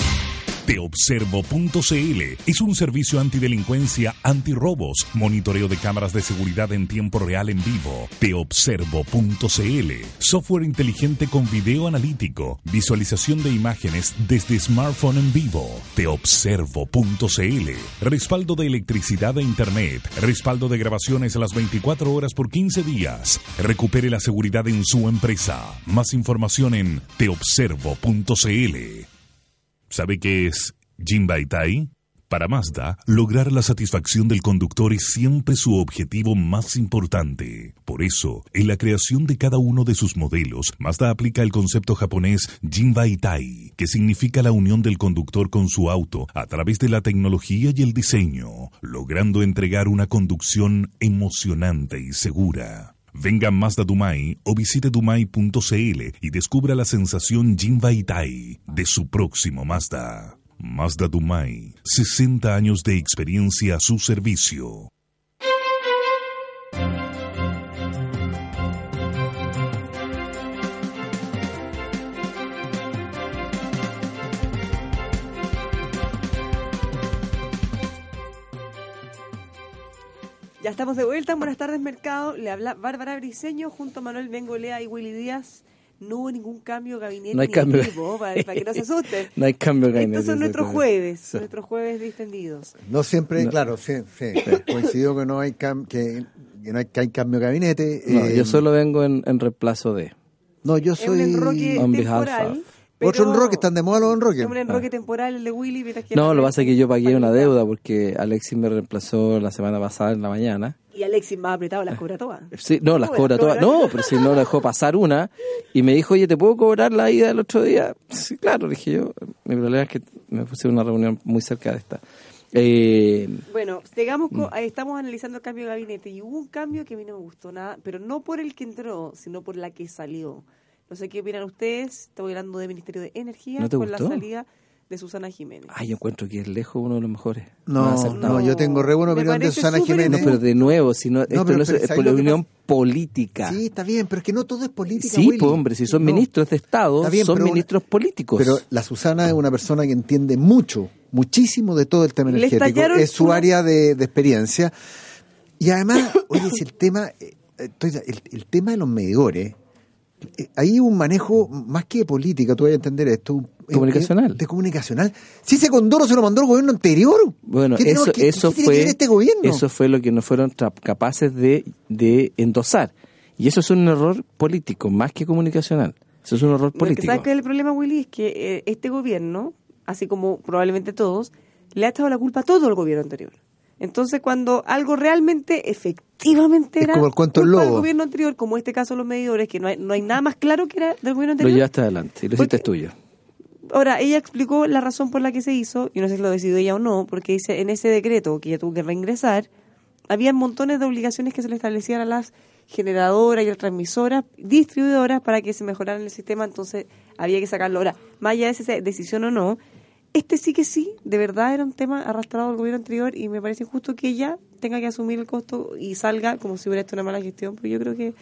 Teobservo.cl es un servicio antidelincuencia, antirrobos, monitoreo de cámaras de seguridad en tiempo real en vivo. Teobservo.cl, software inteligente con video analítico, visualización de imágenes desde smartphone en vivo. Teobservo.cl, respaldo de electricidad e internet, respaldo de grabaciones a las 24 horas por 15 días. Recupere la seguridad en su empresa. Más información en teobservo.cl. ¿Sabe qué es Jinbaitai? Para Mazda, lograr la satisfacción del conductor es siempre su objetivo más importante. Por eso, en la creación de cada uno de sus modelos, Mazda aplica el concepto japonés Jinbaitai, que significa la unión del conductor con su auto a través de la tecnología y el diseño, logrando entregar una conducción emocionante y segura. Venga a Mazda Dumai o visite dumai.cl y descubra la sensación Jinbaitai de su próximo Mazda. Mazda Dumai, 60 años de experiencia a su servicio. Ya estamos de vuelta. Buenas tardes, Mercado. Le habla Bárbara Briseño junto a Manuel Bengolea y Willy Díaz. No hubo ningún cambio de gabinete No hay cambio. equipo, para, para que no se asusten. No hay cambio de gabinete, Estos son nuestros jueves, Sí. nuestros jueves distendidos. No siempre, No. claro, sí, sí, coincidió que no hay cam- que, que no hay, que hay cambio de gabinete. No, eh, yo solo vengo en, en reemplazo de. No, yo un soy enroque On behalf temporal. of. Pero- otro enroque, están de moda los Es enroques. un enroque temporal el de Willy. mientras que No, lo que pasa es que yo pagué una deuda porque Alexis me reemplazó la semana pasada en la mañana. Y Alexis más apretado las cobra todas. Sí, no, las ¿Cómo cobra todas. No, pero si no la dejó pasar una y me dijo, oye, ¿te puedo cobrar la ida del otro día? Sí, claro, dije yo. Mi problema es que me puse una reunión muy cerca de esta. Eh, Bueno, sigamos Mm. con- estamos analizando el cambio de gabinete y hubo un cambio que a mí no me gustó nada, pero no por el que entró, sino por la que salió. No sé qué opinan ustedes, estoy hablando del Ministerio de Energía ¿No te con la salida de Susana Jiménez. ay, yo encuentro que es lejos uno de los mejores. No, acertado. no, yo tengo re buena opinión de Susana Jiménez. No, pero de nuevo, si no, esto pero no es, ¿sabes es por la opinión política. Sí, está bien, pero es que no todo es política. Sí, Willy. pues hombre, si son No. ministros de Estado, Está bien, son una- ministros políticos. Pero la Susana es una persona que entiende mucho, muchísimo de todo el tema Le energético. Es su área de, de experiencia. Y además, oye, si el tema, eh, estoy- el, el tema de los medidores, eh, hay un manejo más que de política, tú vas a entender esto. un- Comunicacional. De comunicacional. Si ese condoro se lo mandó el gobierno anterior. Bueno, ¿qué eso, eso qué ver fue este gobierno? eso fue lo que no fueron capaces de, de endosar. Y eso es un error político, más que comunicacional. Eso es un error político. sabes que el problema, Willy, es que eh, este gobierno, así como probablemente todos, le ha echado la culpa a todo el gobierno anterior. Entonces, cuando algo realmente, efectivamente Es era como el cuento culpa del gobierno anterior, como este caso de los medidores, que no hay, no hay nada más claro que era del gobierno Lo anterior. llevaste adelante y lo hiciste tuyo. Ahora, ella explicó la razón por la que se hizo, y no sé si lo decidió ella o no, porque dice en ese decreto que ella tuvo que reingresar, había montones de obligaciones que se le establecían a las generadoras y a las transmisoras, distribuidoras, para que se mejorara el sistema, entonces había que sacarlo. Ahora, más allá de esa decisión o no, este sí que sí, de verdad era un tema arrastrado del gobierno anterior y me parece injusto que ella tenga que asumir el costo y salga como si hubiera hecho una mala gestión, porque yo creo que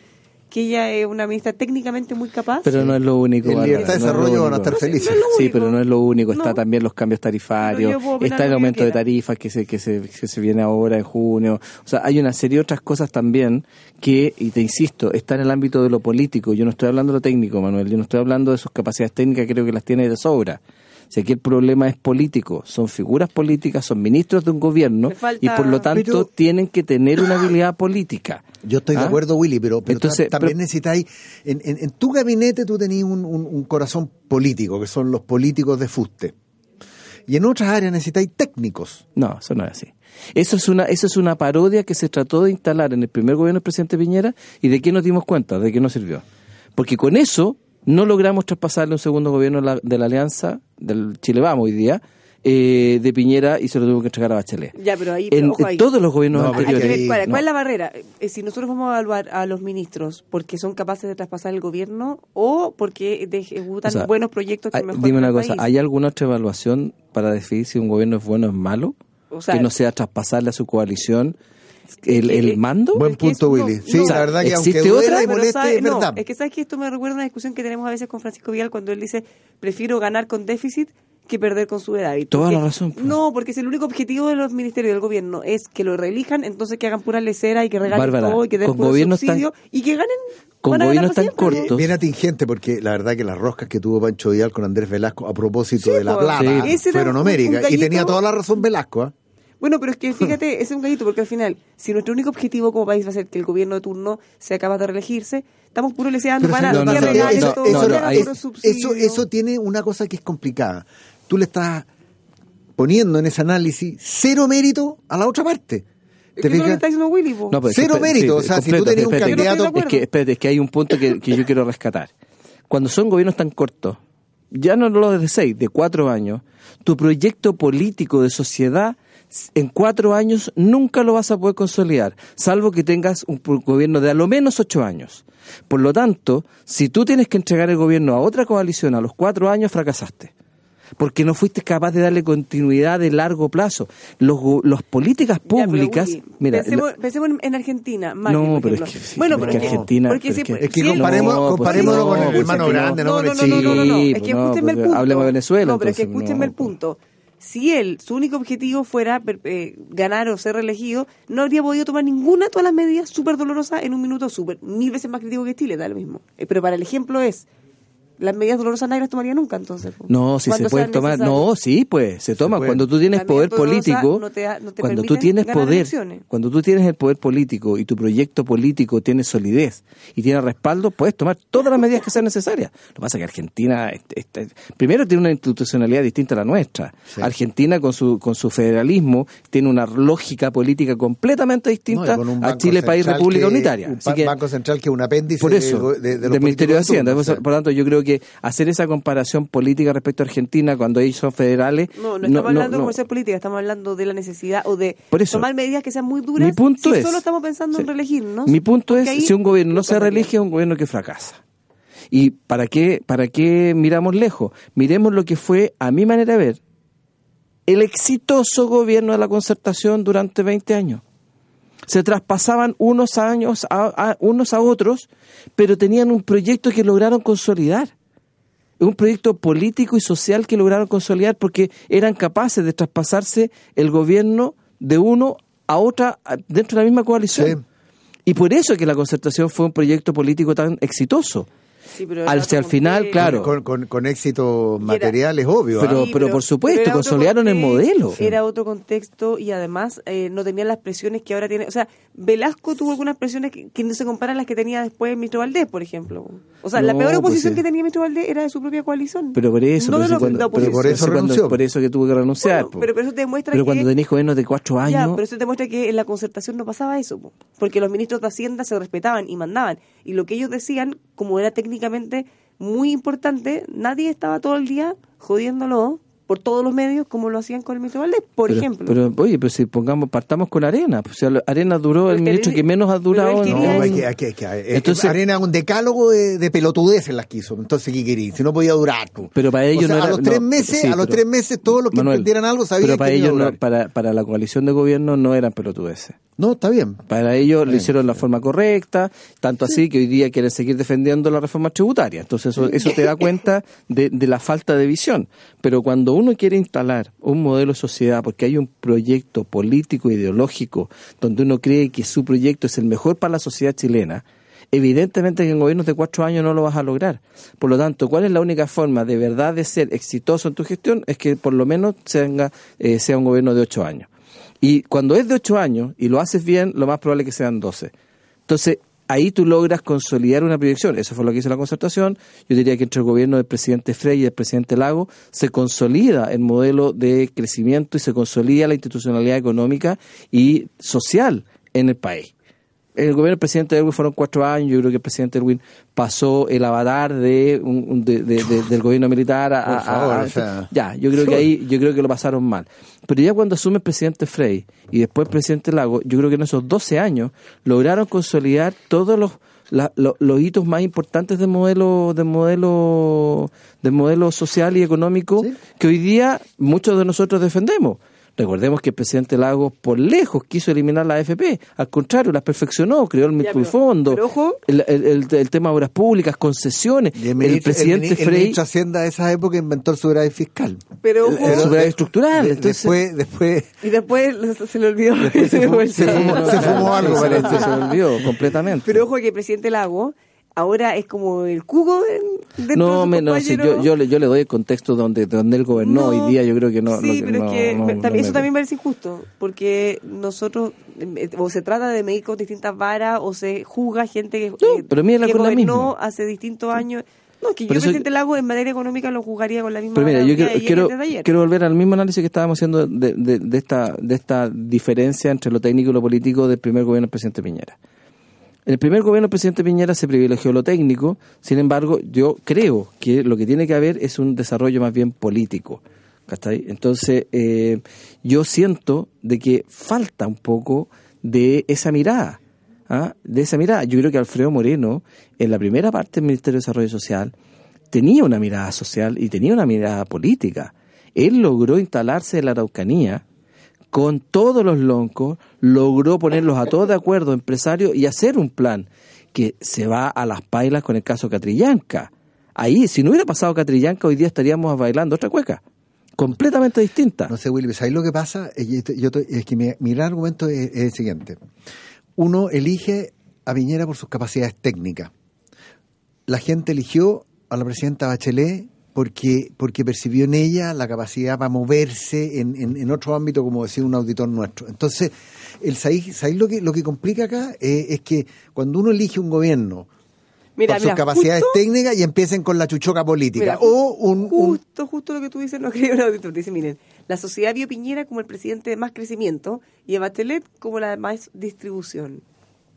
que ella es una ministra técnicamente muy capaz. Pero no es lo único. En libertad de no desarrollo van a estar felices. no es lo Sí, pero no es lo único. Está No. también los cambios Pero tarifarios, está el aumento de tarifas que se, que, se, que se viene ahora en junio. O sea, hay una serie de otras cosas también que, y te insisto, está en el ámbito de lo político. Yo no estoy hablando de lo técnico, Manuel. Yo no estoy hablando de sus capacidades técnicas, creo que las tiene de sobra. Si aquí el problema es político, son figuras políticas, son ministros de un gobierno falta- y por lo tanto Pero- tienen que tener una habilidad política. Yo estoy de ¿Ah? acuerdo, Willy, pero, pero Entonces, ta- también pero- necesitáis, en, en, en tu gabinete tú tenías un, un- un corazón político, que son los políticos de fuste. Y en otras áreas necesitáis técnicos. No, eso no es así. Eso es una, eso es una parodia que se trató de instalar en el primer gobierno del presidente Piñera y de qué nos dimos cuenta, de qué no sirvió. Porque con eso no logramos traspasarle un segundo gobierno de la, de la alianza, del Chile Vamos hoy día, eh, de Piñera y se lo tuvo que entregar a Bachelet. Ya, pero ahí, En, ojo en ahí. todos los gobiernos No, porque Hay que anteriores. ver cuál, no. cuál es la barrera. Eh, si nosotros vamos a evaluar a los ministros porque son capaces de traspasar el gobierno o porque ejecutan O sea, buenos proyectos que Hay- mejoran dime una el cosa, país. ¿hay alguna otra evaluación para decidir si un gobierno es bueno o es malo? O sea, que no sea traspasarle a su coalición el, mando. Buen es es- punto, no, Willy. Sí, no. la verdad que aunque ¿Existe duela otra? y moleste, sabe- es no, verdad. es que sabes que esto me recuerda a una discusión que tenemos a veces con Francisco Vidal cuando él dice prefiero ganar con déficit que perder con su edad. Y Toda porque- la razón, pues. No, porque si el único objetivo de los ministerios del gobierno es que lo reelijan, entonces que hagan pura lecera y que regalen Bárbara, todo y que den con puro gobiernos tan- subsidio y que ganen. con gobiernos tan cortos. Bien atingente, porque la verdad que las roscas que tuvo Pancho Vidal con Andrés Velasco a propósito Sí, de la pues. plata Sí. Fueron homéricas. Y tenía toda la razón Velasco. ¿ah? Bueno, pero es que fíjate, ese es un gallito, porque al final, si nuestro único objetivo como país va a ser que el gobierno de turno sea capaz de reelegirse, estamos puro leseando Pero para ¿sabes no, no, no, subsidio. eso, eso tiene una cosa que es complicada. Tú le estás poniendo en ese análisis cero mérito a la otra parte. ¿Te eso lo que está diciendo Willy, po. No, pero es que Cero espérate, mérito, o sea, si tú completo, tenías un espérate, candidato- Es que, espérate, es que hay un punto que, que yo quiero rescatar. Cuando son gobiernos tan cortos, ya no lo de seis, de cuatro años, tu proyecto político de sociedad en cuatro años nunca lo vas a poder consolidar, salvo que tengas un gobierno de a lo menos ocho años. Por lo tanto, si tú tienes que entregar el gobierno a otra coalición a los cuatro años, fracasaste. Porque no fuiste capaz de darle continuidad de largo plazo. Los, go- las políticas Ya, públicas. Willy, mira, pensemos, la- pensemos en, en Argentina. Macri, No, por pero es que sí, bueno, pero porque es que Argentina- porque si- es que- Es que si él- comparemos- No, pues comparémoslo no, con el pues hermano grande, no, No, con no, el no, no, no, no, no. Sí, Es que pues no, escúchenme el pues punto. hablemos de Venezuela, No, pero es que entonces, escúchenme no, el punto. Si él, su único objetivo fuera eh, ganar o ser reelegido, no habría podido tomar ninguna de todas las medidas súper dolorosas en un minuto súper, mil veces más crítico que Chile, da lo mismo. Eh, pero para el ejemplo es, las medidas dolorosas nadie las tomaría nunca, entonces. No, si Cuando se pueden tomar. No, sí, pues se toma. pueden. Cuando tú tienes La poder político, no te no te cuando tú tienes poder, elecciones. cuando tú tienes el poder político y tu proyecto político tiene solidez y tiene respaldo, puedes tomar todas las medidas que sean necesarias. Lo que pasa es que Argentina, este- este- primero tiene una institucionalidad distinta a la nuestra. Argentina con su con su federalismo tiene una lógica política completamente distinta a Chile, país república que- unitaria. Un Así que- banco central que es un apéndice por eso, de, de- de los del Ministerio de Hacienda. Por- o sea. Por lo tanto, yo creo que hacer esa comparación política respecto a Argentina cuando ellos son federales. No, no estamos hablando no. de comercial política, estamos hablando de la necesidad o de Por eso. tomar medidas que sean muy duras. Mi punto si es. solo estamos pensando en sí. reelegirnos. Mi punto porque es: ahí- si un gobierno no se reelige, es un gobierno que fracasa. ¿Y para qué, para qué miramos lejos? Miremos lo que fue, a mi manera de ver, el exitoso gobierno de la concertación durante 20 años. Se traspasaban unos años a, a- unos a otros, pero tenían un proyecto que lograron consolidar. un proyecto político y social que lograron consolidar porque eran capaces de traspasarse el gobierno de uno a otra dentro de la misma coalición. Sí. Y por eso que la concertación fue un proyecto político tan exitoso. Sí, pero otro al final, claro, Con, con, con éxitos materiales, obvio. Pero- ¿ah? por supuesto, consolidaron el modelo. Era otro contexto y además eh, no tenían las presiones que ahora tiene. O sea, Velasco tuvo algunas presiones que, que no se comparan a las que tenía después Ministro Valdés, por ejemplo. O sea, la peor pues oposición sí. que tenía Ministro Valdés era de su propia coalición. pero por eso, No pero si cuando- pero por eso cuando- renunció. por eso que tuvo que renunciar. Bueno, pero, pero eso demuestra Pero que... cuando tenés gobiernos de cuatro Ya, años, pero eso te demuestra que en la concertación no pasaba eso, po, porque los ministros de Hacienda se respetaban y mandaban. Y lo que ellos decían, como era técnicamente muy importante, nadie estaba todo el día jodiéndolo por todos los medios como lo hacían con el ministro Valdés, por pero, ejemplo. Pero, oye, pero si pongamos, partamos con Arena. Pues, o sea, Arena duró el Pero ministro que menos ha durado. quería- No, hay que, hay que- hay que- es que Entonces- Arena un decálogo de, de pelotudeces las quiso. Entonces, ¿qué querí? Si no podía durar. tú. Pero para ellos O sea, no a era- los tres no, meses, sí, a los pero- tres meses, todos los que Manuel, entendieran algo sabían Pero para que a ellos, no, para, para la coalición de gobierno no eran pelotudeces. No, está bien. Para ellos lo bien, hicieron de la forma correcta, tanto así que hoy día quieren seguir defendiendo la reforma tributaria. Entonces eso, eso te da cuenta de, de la falta de visión. Pero cuando uno quiere instalar un modelo de sociedad, porque hay un proyecto político ideológico donde uno cree que su proyecto es el mejor para la sociedad chilena, evidentemente que en gobiernos de cuatro años no lo vas a lograr. Por lo tanto, ¿cuál es la única forma de verdad de ser exitoso en tu gestión? Es que por lo menos tenga, eh, sea un gobierno de ocho años. Y cuando es de ocho años y lo haces bien, lo más probable es que sean doce. Entonces, ahí tú logras consolidar una proyección. Eso fue lo que hizo la concertación. Yo diría que entre el gobierno del presidente Frey y el presidente Lago se consolida el modelo de crecimiento y se consolida la institucionalidad económica y social en el país. El gobierno del presidente Erwin fueron cuatro años. Yo creo que el presidente Erwin pasó el avatar de, un- de- de- de- del gobierno militar a, Por a- favor, a- o sea. ya. Yo creo que ahí, yo creo que lo pasaron mal. Pero ya cuando asume el presidente Frey y después el presidente Lago, yo creo que en esos 12 años lograron consolidar todos los la- lo- los hitos más importantes del modelo del modelo del modelo social y económico Sí. que hoy día muchos de nosotros defendemos. Recordemos que el presidente Lagos por lejos quiso eliminar la AFP, al contrario, las perfeccionó, creó el ojo. el, el- el- el tema de obras públicas, concesiones, Y el, ministro, el presidente el Frey, ministro Hacienda de esa época inventó el superávit fiscal. Pero, ojo, el- superávit estructural, de- entonces- después, después y después se le olvidó. Se fumó- se fumó- se fumó algo, se, parece. se olvidó completamente. Pero ojo que el presidente Lago ahora es como el cubo de, dentro de no, no sí, yo, yo, le, yo le doy el contexto donde, donde él gobernó No, hoy día, yo creo que no. Sí, lo que pero no- es que no- no también, me- eso también parece injusto, porque nosotros, eh, o se trata de medir con distintas varas, o se juzga gente que, No, eh, pero que con gobernó hace distintos años. No, es que yo, Pero el eso- presidente Lago, en materia económica, lo juzgaría con la misma Pero mira, yo quiero, ayer. quiero volver al mismo análisis que estábamos haciendo de, de- de esta, de esta diferencia entre lo técnico y lo político del primer gobierno del presidente Piñera. En el primer gobierno del presidente Piñera se privilegió lo técnico, sin embargo, yo creo que lo que tiene que haber es un desarrollo más bien político. ¿cachai? Entonces, eh, yo siento de que falta un poco de esa mirada. ¿ah? De esa mirada. Yo creo que Alfredo Moreno, en la primera parte del Ministerio de Desarrollo Social, tenía una mirada social y tenía una mirada política. Él logró instalarse en la Araucanía con todos los loncos, logró ponerlos a todos de acuerdo, empresarios, y hacer un plan que se va a las pailas con el caso Catrillanca. Ahí, si no hubiera pasado Catrillanca, hoy día estaríamos bailando otra cueca, completamente distinta. No sé, Willy, ¿sabes lo que pasa? Eh, yo te- yo te- es que mi, gran argumento es, es el siguiente. Uno elige a Piñera por sus capacidades técnicas. La gente eligió a la presidenta Bachelet porque, porque percibió en ella la capacidad para moverse en, en, en otro ámbito, como decía un auditor nuestro. Entonces, el ¿sabéis, sabéis lo que lo que complica acá? Eh, es que cuando uno elige un gobierno Mira, por sus mira, capacidades justo- técnicas y empiecen con la chuchoca política. Mira, o un, un- justo, justo lo que tú dices, no creo un auditor. Dice, miren, la sociedad vio Piñera como el presidente de más crecimiento y a Bachelet como la de más distribución.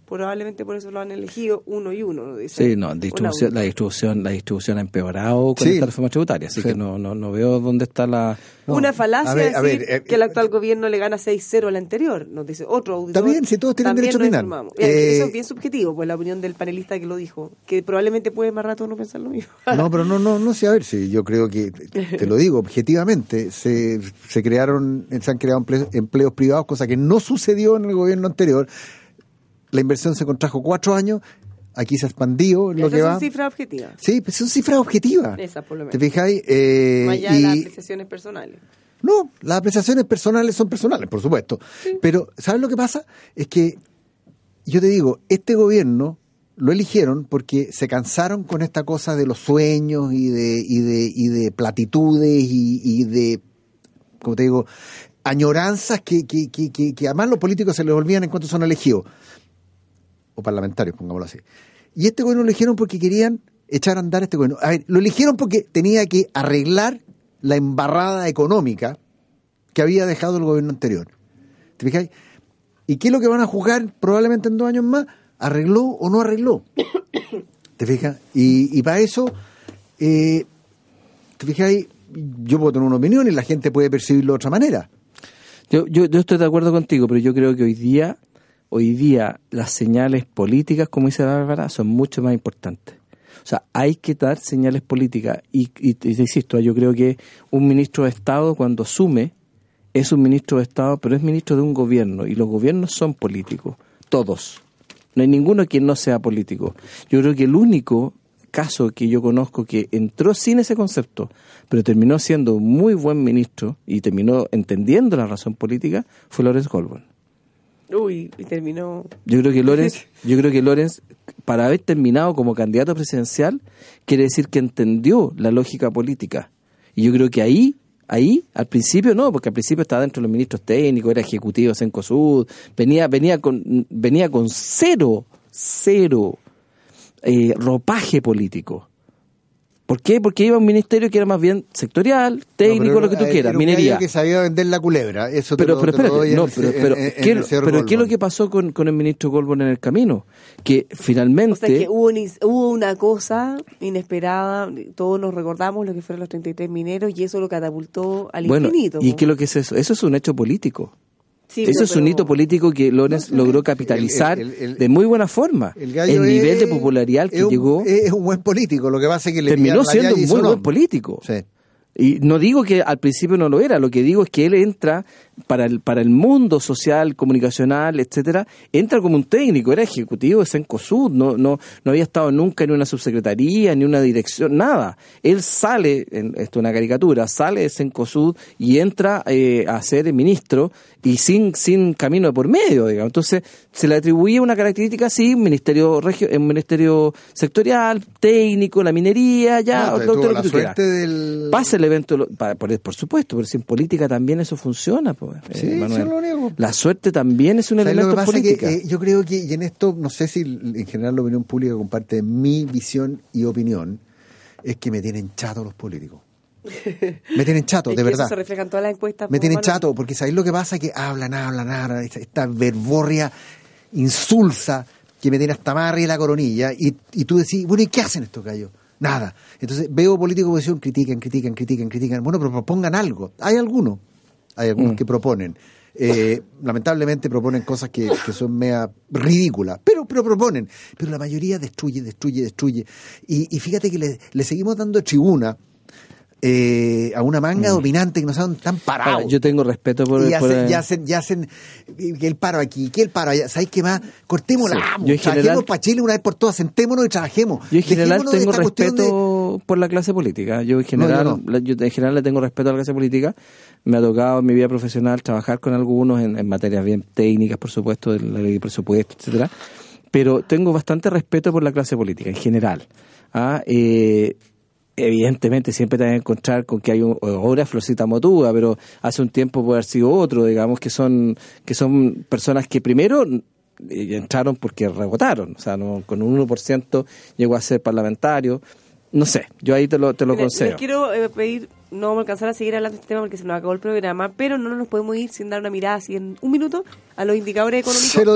Probablemente por eso lo han elegido uno y uno. ¿no? Dice Sí, no, distribución, la distribución, la distribución ha empeorado con Sí. esta reforma tributaria, así Sí. que no, no, no veo dónde está la... No. Una falacia A ver, a decir ver, eh, que el actual gobierno le gana 6-0 al anterior, nos dice otro auditor. Está bien, si todos tienen También derecho a opinar. Mira, Eh, Eso es bien subjetivo, pues la opinión del panelista que lo dijo, que probablemente puede más rato no pensar lo mismo. No, pero no, no, no sé, a ver, si yo creo que, te lo digo, objetivamente, se, se crearon, se han creado emple- empleos privados, cosa que no sucedió en el gobierno anterior. La inversión se contrajo cuatro años, aquí se ha expandido lo Esas que son va. cifras objetivas. Sí, pues son cifras objetivas. Esas, por lo menos. ¿Te fijáis? Eh, allá de las y- apreciaciones personales. no, las apreciaciones personales son personales, por supuesto. Pero, ¿sabes lo que pasa? Es que, yo te digo, este gobierno lo eligieron porque se cansaron con esta cosa de los sueños y de, y de, y de platitudes y, y de, como te digo, añoranzas que, que, que, que, que además los políticos se les olvidan en cuanto son elegidos. Parlamentarios, pongámoslo así. Y este gobierno lo eligieron porque querían echar a andar este gobierno. A ver, lo eligieron porque tenía que arreglar la embarrada económica que había dejado el gobierno anterior. ¿Te fijáis? ¿Y qué es lo que van a juzgar probablemente en dos años más? ¿Arregló o no arregló? ¿Te fijas? Y, y para eso, eh, ¿te fijáis? yo puedo tener una opinión y la gente puede percibirlo de otra manera. Yo, yo, yo estoy de acuerdo contigo, pero yo creo que hoy día, hoy día las señales políticas, como dice Bárbara, son mucho más importantes. O sea, hay que dar señales políticas. Y, y, te insisto, yo creo que un ministro de Estado cuando asume es un ministro de Estado, pero es ministro de un gobierno. Y los gobiernos son políticos, todos. No hay ninguno que no sea político. Yo creo que el único caso que yo conozco que entró sin ese concepto, pero terminó siendo muy buen ministro y terminó entendiendo la razón política, fue Lorenz Goldberg. Uy, y terminó. Yo creo que Lorenz, yo creo que Lorenz, para haber terminado como candidato presidencial, quiere decir que entendió la lógica política. Y yo creo que ahí, ahí, al principio no, porque al principio estaba dentro de los ministros técnicos, era ejecutivo en COSUD, venía, venía con, venía con cero, cero eh, ropaje político. ¿Por qué? Porque iba a un ministerio que era más bien sectorial, técnico, No, pero lo que tú era- quieras, era un minería. que sabía vender la culebra. Eso te Pero, lo- pero te lo doy espérate, no, pero, en- pero, en- en ¿qué, el señor pero ¿qué es lo que pasó con, con el ministro Goldberg en el camino? Que finalmente... O sea que hubo, una- hubo una cosa inesperada, todos nos recordamos lo que fueron los 33 mineros y eso lo catapultó al bueno, infinito. ¿y qué es lo que es eso? Eso es un hecho político. Sí, eso pero- es un hito político que Lorenz logró capitalizar el- el- el- de muy buena forma. El nivel es- de popularidad que es un- llegó Es un buen político. Lo que pasa es que le terminó siendo un muy buen político. Sí. Y no digo que al principio no lo era, lo que digo es que él entra para el, para el mundo social, comunicacional, etcétera, entra como un técnico, era ejecutivo de Cencosud, no, no, no había estado nunca en una subsecretaría, ni una dirección, nada. Él sale, en, esto es una caricatura, sale de Cencosud y entra eh, a ser ministro y sin, sin camino de por medio, digamos. Entonces, se le atribuía una característica así, un ministerio regio, un ministerio sectorial, técnico, la minería, ya, No, todo- tuvo todo lo la que tú quieras. suerte del... Pasa el evento, por, por supuesto, pero si en política también eso funciona, pues, Sí, Manuel. sí, lo niego. La suerte también es un ¿Sabes lo elemento. Que, eh, yo creo que, y en esto, no sé si en general la opinión pública comparte mi visión y opinión, es que me tienen chato los políticos. Me tienen chato, Es de que verdad. Eso se refleja en todas las encuestas. Me po, tienen chato, porque ¿sabéis lo que pasa? Que hablan, hablan, hablan, esta, esta verborria insulsa que me tiene hasta más arriba de la coronilla, y, y tú decís, bueno, ¿y qué hacen estos gallos? Nada. Entonces veo políticos de oposición, critican, critican, critican, critican. Bueno, pero propongan algo. Hay algunos, hay algunos Mm. que proponen. Eh, lamentablemente proponen cosas que, que son mea ridículas, pero, pero proponen. Pero la mayoría destruye, destruye, destruye. Y, y fíjate que le, le seguimos dando tribuna eh, a una manga dominante que no saben tan parados. Yo tengo respeto por, Y por- hacen, y hacen, y hacen que el paro aquí, que el paro allá. ¿Sabéis qué más? Cortémosla, Sí. vamos, Yo en trabajemos para Chile una vez por todas, sentémonos y trabajemos. Yo en general Dejémonos tengo de- respeto por la clase política. Yo en general, No, yo no. la- yo en general le tengo respeto a la clase política. Me ha tocado en mi vida profesional trabajar con algunos en, en materias bien técnicas, por supuesto, de la ley de presupuesto, etcétera. Pero tengo bastante respeto por la clase política en general. Ah, eh, evidentemente siempre te vas a encontrar con que hay un, ahora Florcita Motúa, pero hace un tiempo puede haber sido otro, digamos que son que son personas que primero eh, entraron porque rebotaron, o sea, no, con un 1% llegó a ser parlamentario. No sé, yo ahí te lo, te lo Mira, concedo. les quiero eh, pedir, no vamos a alcanzar a seguir hablando de este tema porque se nos acabó el programa, pero no nos podemos ir sin dar una mirada así en un minuto a los indicadores económicos. Se lo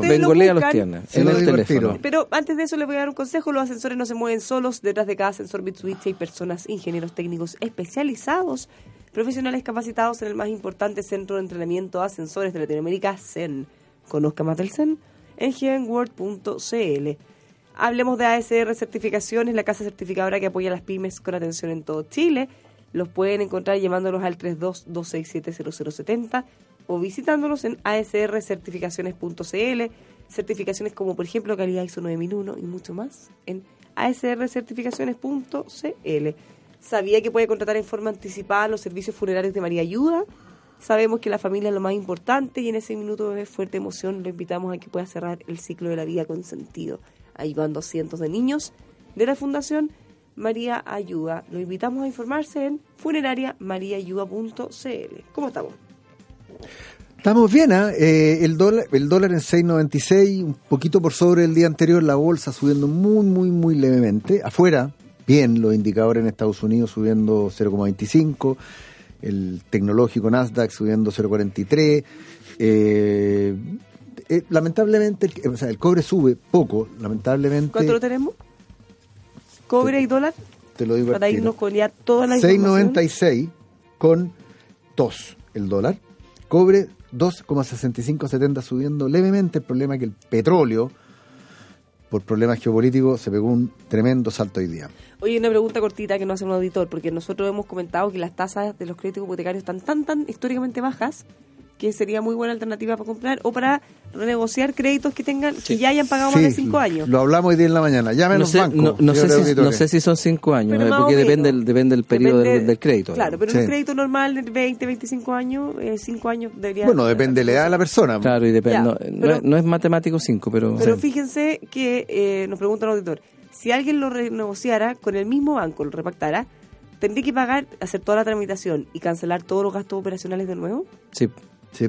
Bengolea los tiene, Se en lo el digo al teléfono. tiro. Pero antes de eso les voy a dar un consejo, los ascensores no se mueven solos, detrás de cada ascensor Mitsubishi hay personas, ingenieros técnicos especializados, profesionales capacitados en el más importante centro de entrenamiento de ascensores de Latinoamérica, CEN. Conozca más del CEN en heavenworld.cl. Hablemos de ASR Certificaciones, la casa certificadora que apoya a las pymes con atención en todo Chile. Los pueden encontrar llamándolos al 32-267-0070 o visitándolos en asrcertificaciones.cl. Certificaciones como, por ejemplo, calidad ISO 9001 y mucho más en asrcertificaciones.cl. ¿Sabía que puede contratar en forma anticipada los servicios funerarios de María Ayuda? Sabemos que la familia es lo más importante y en ese minuto de fuerte emoción lo invitamos a que pueda cerrar el ciclo de la vida con sentido, ayudando a cientos de niños de la Fundación María Ayuda. Lo invitamos a informarse en funerariamariaayuda.cl. ¿Cómo estamos? Estamos bien, ¿ah? Eh, el, dólar, en 6.96, un poquito por sobre el día anterior, la bolsa subiendo muy, muy, muy levemente. Afuera, bien, los indicadores en Estados Unidos subiendo 0,25, el tecnológico Nasdaq subiendo 0,43. Eh, eh, lamentablemente, o sea, el cobre sube poco, lamentablemente. ¿Cuánto lo tenemos? ¿Cobre y dólar? te lo digo Para irnos con ya toda la información. 6.96 con tos el dólar. Cobre 2,6570 subiendo levemente. El problema es que el petróleo, por problemas geopolíticos, se pegó un tremendo salto hoy día. Oye, una pregunta cortita que nos hace un auditor, porque nosotros hemos comentado que las tasas de los créditos hipotecarios están tan, tan históricamente bajas que sería muy buena alternativa para comprar o para renegociar créditos que tengan que ya hayan pagado más de cinco años. Lo hablamos hoy día en la mañana. Llámenos No sé, banco, no, no sé si, no auditores. sé si son cinco años, eh, porque depende, del- depende del periodo Depende- del, del crédito. Claro, pero Sí. un crédito normal de 20, 25 años, 5 años debería... Bueno, depende de la edad de la persona. Claro, y depende. Ya, no, no pero- es, no es matemático cinco, pero. Pero sí. fíjense que eh, nos pregunta el auditor, si alguien lo renegociara con el mismo banco, lo repactara, ¿tendría que pagar, hacer toda la tramitación y cancelar todos los gastos operacionales de nuevo? Sí. Sí.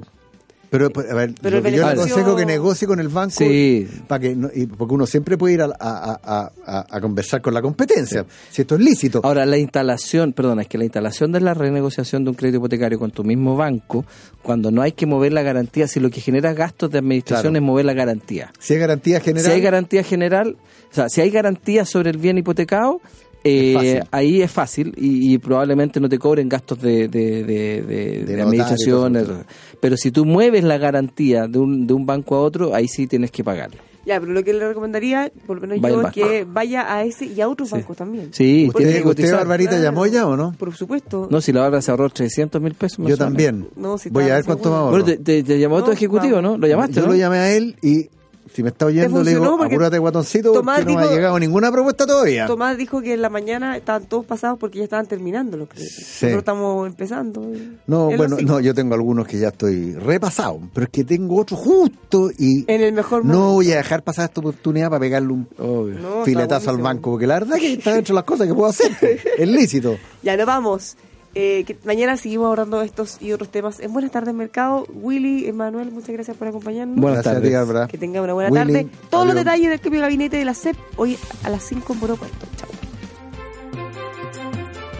Pero, pues, a ver, Pero lo que el yo le aconsejo que negocie con el banco, Sí. para que no- y porque uno siempre puede ir a, a- a- a- a conversar con la competencia, si esto es lícito. Ahora, la instalación, perdona, es que la instalación de la renegociación de un crédito hipotecario con tu mismo banco, cuando no hay que mover la garantía, si lo que genera gastos de administración Claro. es mover la garantía. si hay garantía general, Si hay garantía general, o sea, si hay garantía sobre el bien hipotecado, eh, Es ahí es fácil y, y probablemente no te cobren gastos de, de, de, de- de notario, administración. Pero si tú mueves la garantía de un, de un banco a otro, ahí sí tienes que pagarlo. Ya, pero lo que le recomendaría, por lo menos Vaya yo, es que vaya a ese y a otros bancos también. Sí, ¿Usted, usted. Barbarita, llamó ya o no? Por supuesto. No, si la Bárbara se ahorró 300 mil pesos. Yo también. No, si Voy a ver cuánto me ahorro. Bueno, te, te- te llamó No, tu ejecutivo. ¿no? Lo llamaste, Yo ¿no? lo llamé a él y si me está oyendo le digo, apúrate guatoncito Tomás porque no me ha llegado ninguna propuesta todavía. Tomás dijo que en la mañana estaban todos pasados porque ya estaban terminando los créditos. Sí. Nosotros estamos empezando. No, En bueno, no, yo tengo algunos que ya estoy repasado, pero es que tengo otro justo y En el mejor no voy a dejar pasar esta oportunidad para pegarle un Obvio. No, está filetazo al banco, porque la verdad que está dentro de las cosas que puedo hacer. es lícito. Ya nos vamos. Eh, que mañana seguimos abordando estos y otros temas en Buenas tardes Mercado. Willy, Emanuel, muchas gracias por acompañarnos. Buenas Gracias a ti, tardes. Que tenga una buena Willy, tarde. Todos los detalles del cambio de gabinete de la CEP hoy a las 5 en Puerto.